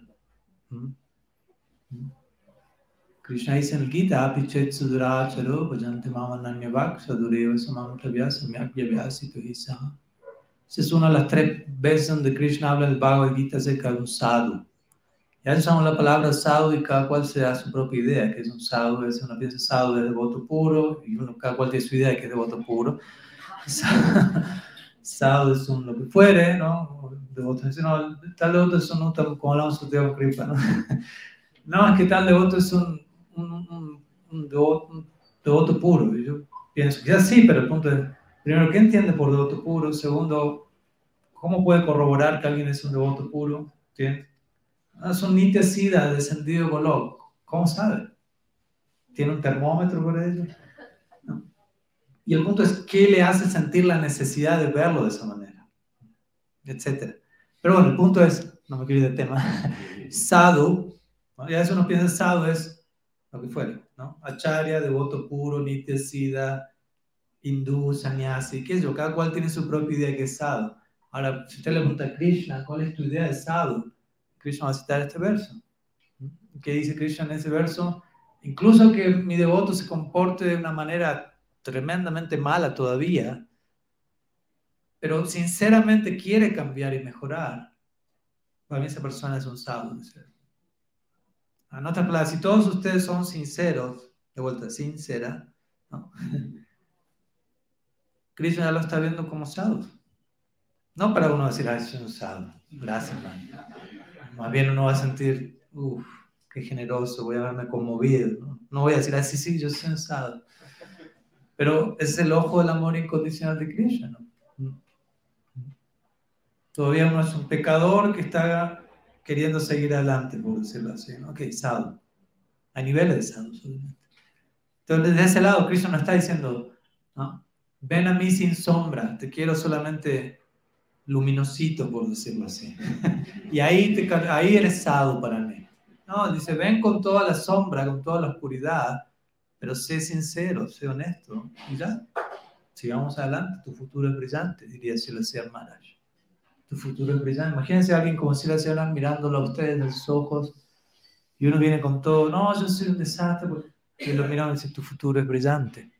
Krishna dice en el Gita, Apichet Suduracharo, Bhajante Mamananyavak, Sadureva Samamutavya Samyak Yavyasito Esa. Es una de las tres veces donde Krishna habla en el Bhagavad Gita acerca de un sadhu. Ya usamos la palabra sadhu y cada cual se da su propia idea, que es un sadhu, es una pieza sadhu de devoto puro, y uno, cada cual tiene su idea de que es devoto puro. sadhu es un lo que fuere, ¿no? Devoto, no, tal devoto es un, como hablamos de Kripa, ¿no? no, es que tal devoto es un un, devoto, puro. yo pienso, quizás sí, pero el punto es, primero, ¿qué entiende por devoto puro? Segundo, ¿cómo puede corroborar que alguien es un devoto puro? ¿Entiendes? Ah, son nitya descendido Golok. ¿Cómo sabe? ¿Tiene un termómetro por ello? Y el punto es, ¿qué le hace sentir la necesidad de verlo de esa manera? Etcétera. Pero bueno, el punto es, no me quiero ir de tema, sadhu, ya eso no piensa sadhu, es lo que fuera, ¿no? Acharya, devoto puro, nitya siddha, hindú, sannyasi, qué es yo, cada cual tiene su propia idea de que es sadhu. Ahora, si usted le pregunta a Krishna, ¿cuál es tu idea de sadhu? Krishna va a citar este verso. ¿Qué dice Krishna en ese verso? Incluso que mi devoto se comporte de una manera tremendamente mala todavía, pero sinceramente quiere cambiar y mejorar, para mí esa persona es un sadhu. En otras palabras, si todos ustedes son sinceros, de vuelta, sincera, ¿no? Krishna lo está viendo como sadhu. No para uno decir, ah, es un sadhu. Gracias, man. Más bien uno va a sentir, uff, qué generoso, voy a verme conmovido. ¿no? no voy a decir, ah, sí, sí, yo soy un sadhu. Pero es el ojo del amor incondicional de Krishna, ¿no? Todavía uno es un pecador que está queriendo seguir adelante, por decirlo así. ¿no? Ok, sadhu. A niveles de sadhu, solamente. Entonces, desde ese lado, Cristo no está diciendo, ¿no? ven a mí sin sombra, te quiero solamente luminosito, por decirlo así. y ahí, te, ahí eres sadhu para mí. No, dice, ven con toda la sombra, con toda la oscuridad, pero sé sincero, sé honesto. Y ya, sigamos adelante, tu futuro es brillante, diría Silasya Maharaj tu futuro es brillante. Imagínense a alguien como si la mirándolo a ustedes en sus ojos y uno viene con todo, no, yo soy un desastre, pues, y lo miran y dice, tu futuro es brillante.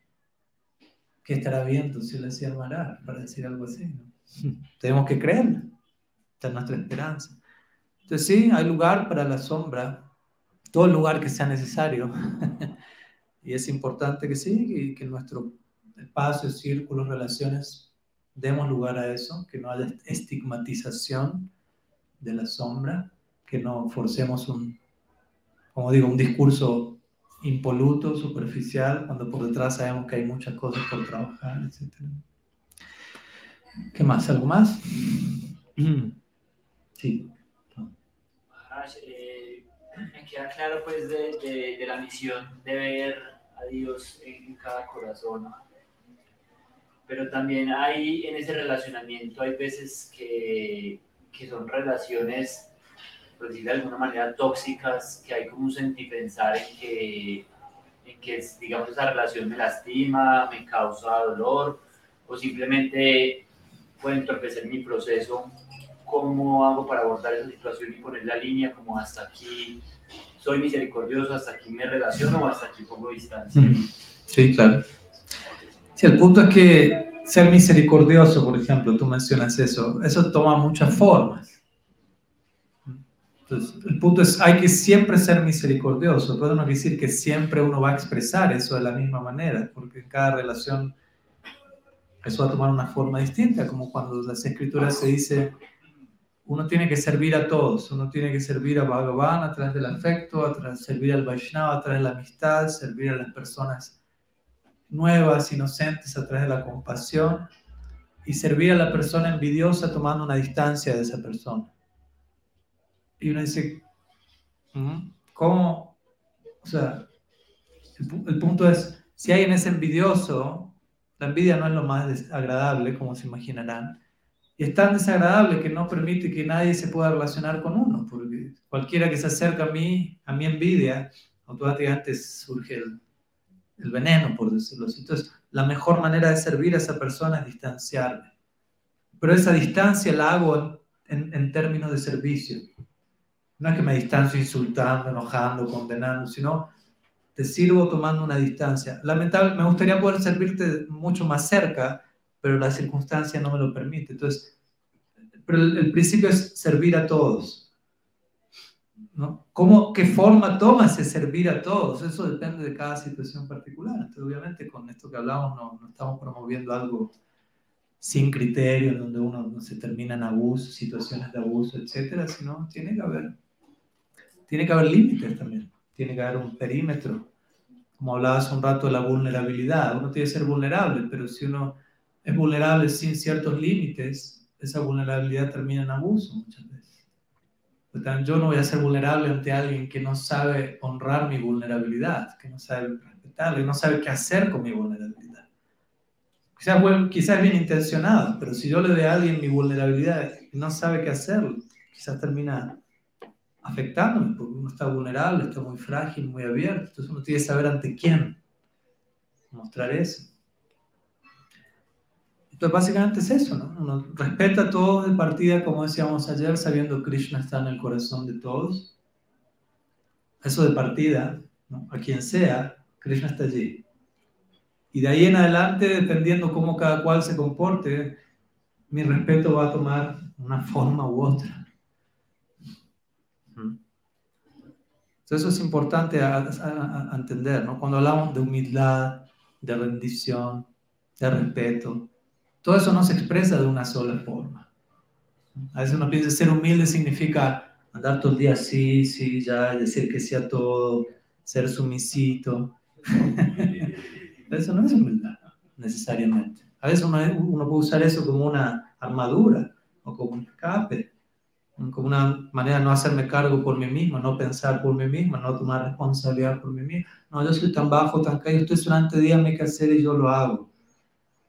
¿Qué estará viendo si le hacía marar para decir algo así? Tenemos que creer, esta es nuestra esperanza. Entonces sí, hay lugar para la sombra, todo lugar que sea necesario. y es importante que sí, que nuestro espacio, círculos, relaciones demos lugar a eso, que no haya estigmatización de la sombra, que no forcemos un, como digo, un discurso impoluto, superficial, cuando por detrás sabemos que hay muchas cosas por trabajar, etc. ¿Qué más? ¿Algo más? Sí. Eh, me queda claro pues de, de, la misión de ver a Dios en cada corazón pero también hay en ese relacionamiento, hay veces que, que son relaciones, por decir de alguna manera, tóxicas, que hay como un sentipensar en que, en que, digamos, esa relación me lastima, me causa dolor, o simplemente puede entorpecer mi proceso. ¿Cómo hago para abordar esa situación y poner la línea como hasta aquí soy misericordioso, hasta aquí me relaciono o hasta aquí pongo distancia? Sí, claro el punto es que ser misericordioso, por ejemplo, tú mencionas eso, eso toma muchas formas. Entonces, el punto es, hay que siempre ser misericordioso, pero no decir que siempre uno va a expresar eso de la misma manera, porque en cada relación eso va a tomar una forma distinta, como cuando en las escrituras se dice, uno tiene que servir a todos, uno tiene que servir a Bhagavan a través del afecto, a través, servir al Vaishnava a través de la amistad, servir a las personas nuevas, inocentes a través de la compasión y servir a la persona envidiosa tomando una distancia de esa persona. Y uno dice, mm, ¿cómo? O sea, el, el punto es, si alguien es envidioso, la envidia no es lo más agradable, como se imaginarán, y es tan desagradable que no permite que nadie se pueda relacionar con uno, porque cualquiera que se acerca a mí, a mi envidia, automáticamente surge el, el veneno, por decirlo así. Entonces, la mejor manera de servir a esa persona es distanciarme. Pero esa distancia la hago en, en términos de servicio. No es que me distancio insultando, enojando, condenando, sino te sirvo tomando una distancia. Lamentable, me gustaría poder servirte mucho más cerca, pero la circunstancia no me lo permite. Entonces, pero el, principio es servir a todos. ¿no? ¿Cómo, ¿Qué forma toma ese servir a todos? Eso depende de cada situación particular. Entonces, obviamente, con esto que hablamos, no, no estamos promoviendo algo sin criterio, donde uno no se termina en abuso, situaciones de abuso, etcétera, sino tiene que haber, tiene que haber límites también, tiene que haber un perímetro. Como hablaba hace un rato de la vulnerabilidad, uno tiene que ser vulnerable, pero si uno es vulnerable sin ciertos límites, esa vulnerabilidad termina en abuso muchas veces. Yo no voy a ser vulnerable ante alguien que no sabe honrar mi vulnerabilidad, que no sabe respetarla, que no sabe qué hacer con mi vulnerabilidad. Quizás, bueno, quizás bien intencionado, pero si yo le doy a alguien mi vulnerabilidad y no sabe qué hacer, quizás termina afectándome, porque uno está vulnerable, está muy frágil, muy abierto. Entonces uno tiene que saber ante quién mostrar eso. Entonces, básicamente es eso, ¿no? Uno respeta a todos de partida, como decíamos ayer, sabiendo que Krishna está en el corazón de todos. Eso de partida, ¿no? A quien sea, Krishna está allí. Y de ahí en adelante, dependiendo cómo cada cual se comporte, mi respeto va a tomar una forma u otra. Entonces, eso es importante a, a entender, ¿no? Cuando hablamos de humildad, de rendición, de respeto, todo eso no se expresa de una sola forma. A veces uno piensa ser humilde significa andar todo el día así, sí, ya, decir que sea todo, ser sumisito. eso no es humildad, necesariamente. A veces uno, uno, puede usar eso como una armadura o como un escape, como una manera de no hacerme cargo por mí mismo, no pensar por mí mismo, no tomar responsabilidad por mí mismo. No, yo soy tan bajo, tan caído, estoy solamente dígame qué hacer y yo lo hago.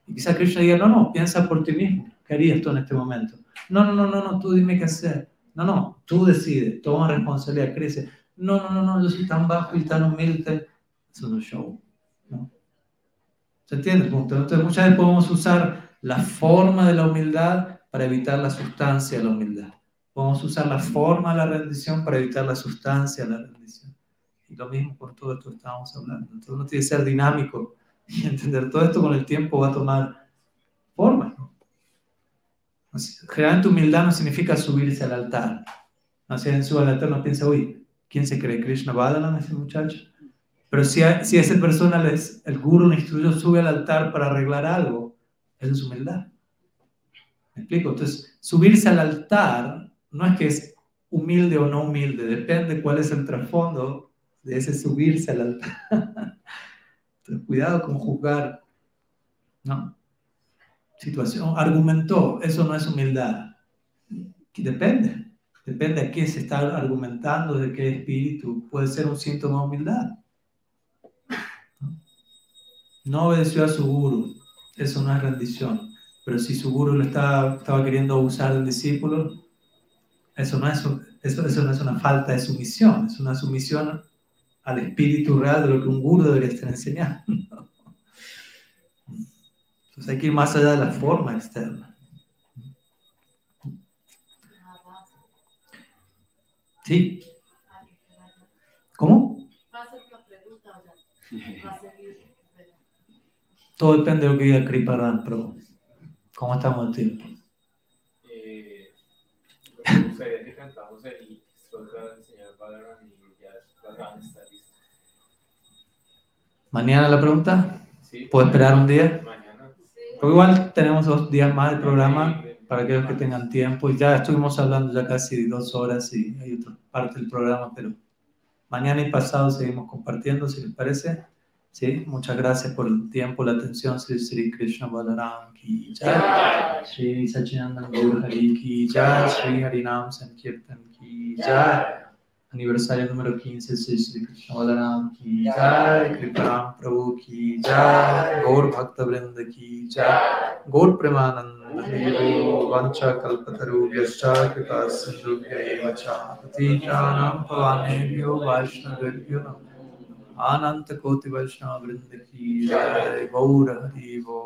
Y quizá Krishna diga, no, no, piensa por ti mismo. ¿Qué harías tú en este momento? No, no, no, no, no, tú dime qué hacer. No, no, tú decides, toma responsabilidad, crece. No, no, no, no, yo soy tan bajo y tan humilde. Eso no es show. ¿no? ¿Se entiende el punto? Entonces muchas veces podemos usar la forma de la humildad para evitar la sustancia de la humildad. Podemos usar la forma de la rendición para evitar la sustancia de la rendición. Y lo mismo con todo esto que estábamos hablando. Entonces uno tiene que ser dinámico y entender todo esto con el tiempo va a tomar forma. Generalmente humildad no significa subirse al altar. No si alguien sube al altar no piensa, uy, ¿quién se cree? Krishna Badalan, ese muchacho. Pero si, si esa persona, les, el guru, el instructor, sube al altar para arreglar algo, eso es humildad. ¿Me explico? Entonces, subirse al altar no es que es humilde o no humilde, depende cuál es el trasfondo de ese subirse al altar. cuidado con juzgar. ¿no? Situación, argumentó, eso no es humildad. Depende, depende a qué se está argumentando, de qué espíritu. Puede ser un síntoma de humildad. No obedeció a su guru, eso no es rendición. Pero si su guru lo estaba, estaba queriendo abusar del discípulo, eso no, es, eso, eso no es una falta de sumisión, es una sumisión al espíritu real de lo que un guru debería estar enseñando. Entonces hay que ir más allá de la forma externa. ¿Sí? ¿Cómo? Todo depende de lo que diga Kriparan, pero ¿cómo estamos de tiempo? Gustaría que cantamos el señor Balaram y ya las estar ¿Mañana la pregunta? ¿Puedo esperar un día? Mañana. Porque igual tenemos dos días más de programa para aquellos que tengan tiempo. Y ya estuvimos hablando ya casi dos horas y hay otra parte del programa, pero mañana y pasado seguimos compartiendo, si les parece. Sí, muchas gracias por el tiempo, la atención. Sri Sri Krishna Balaram ki jai. Sri Sachinandan Gaur Hari ki jai. Sri Harinam Sankirtan ki jai. Aniversario número 15, Sri Sri Krishna Balaram ki jai. Kriparam Prabhu ki jai. Gaur Bhakta Vrinda ki jai. Gaur Premananda Devo Vancha Kalpataru Vyascha Kripa Sindhu Vyaya Vacha Patitanam Pavanebhyo Vaishnavebhyo अनंत कोटि वैष्णव वृंद की जय गौर हरि वो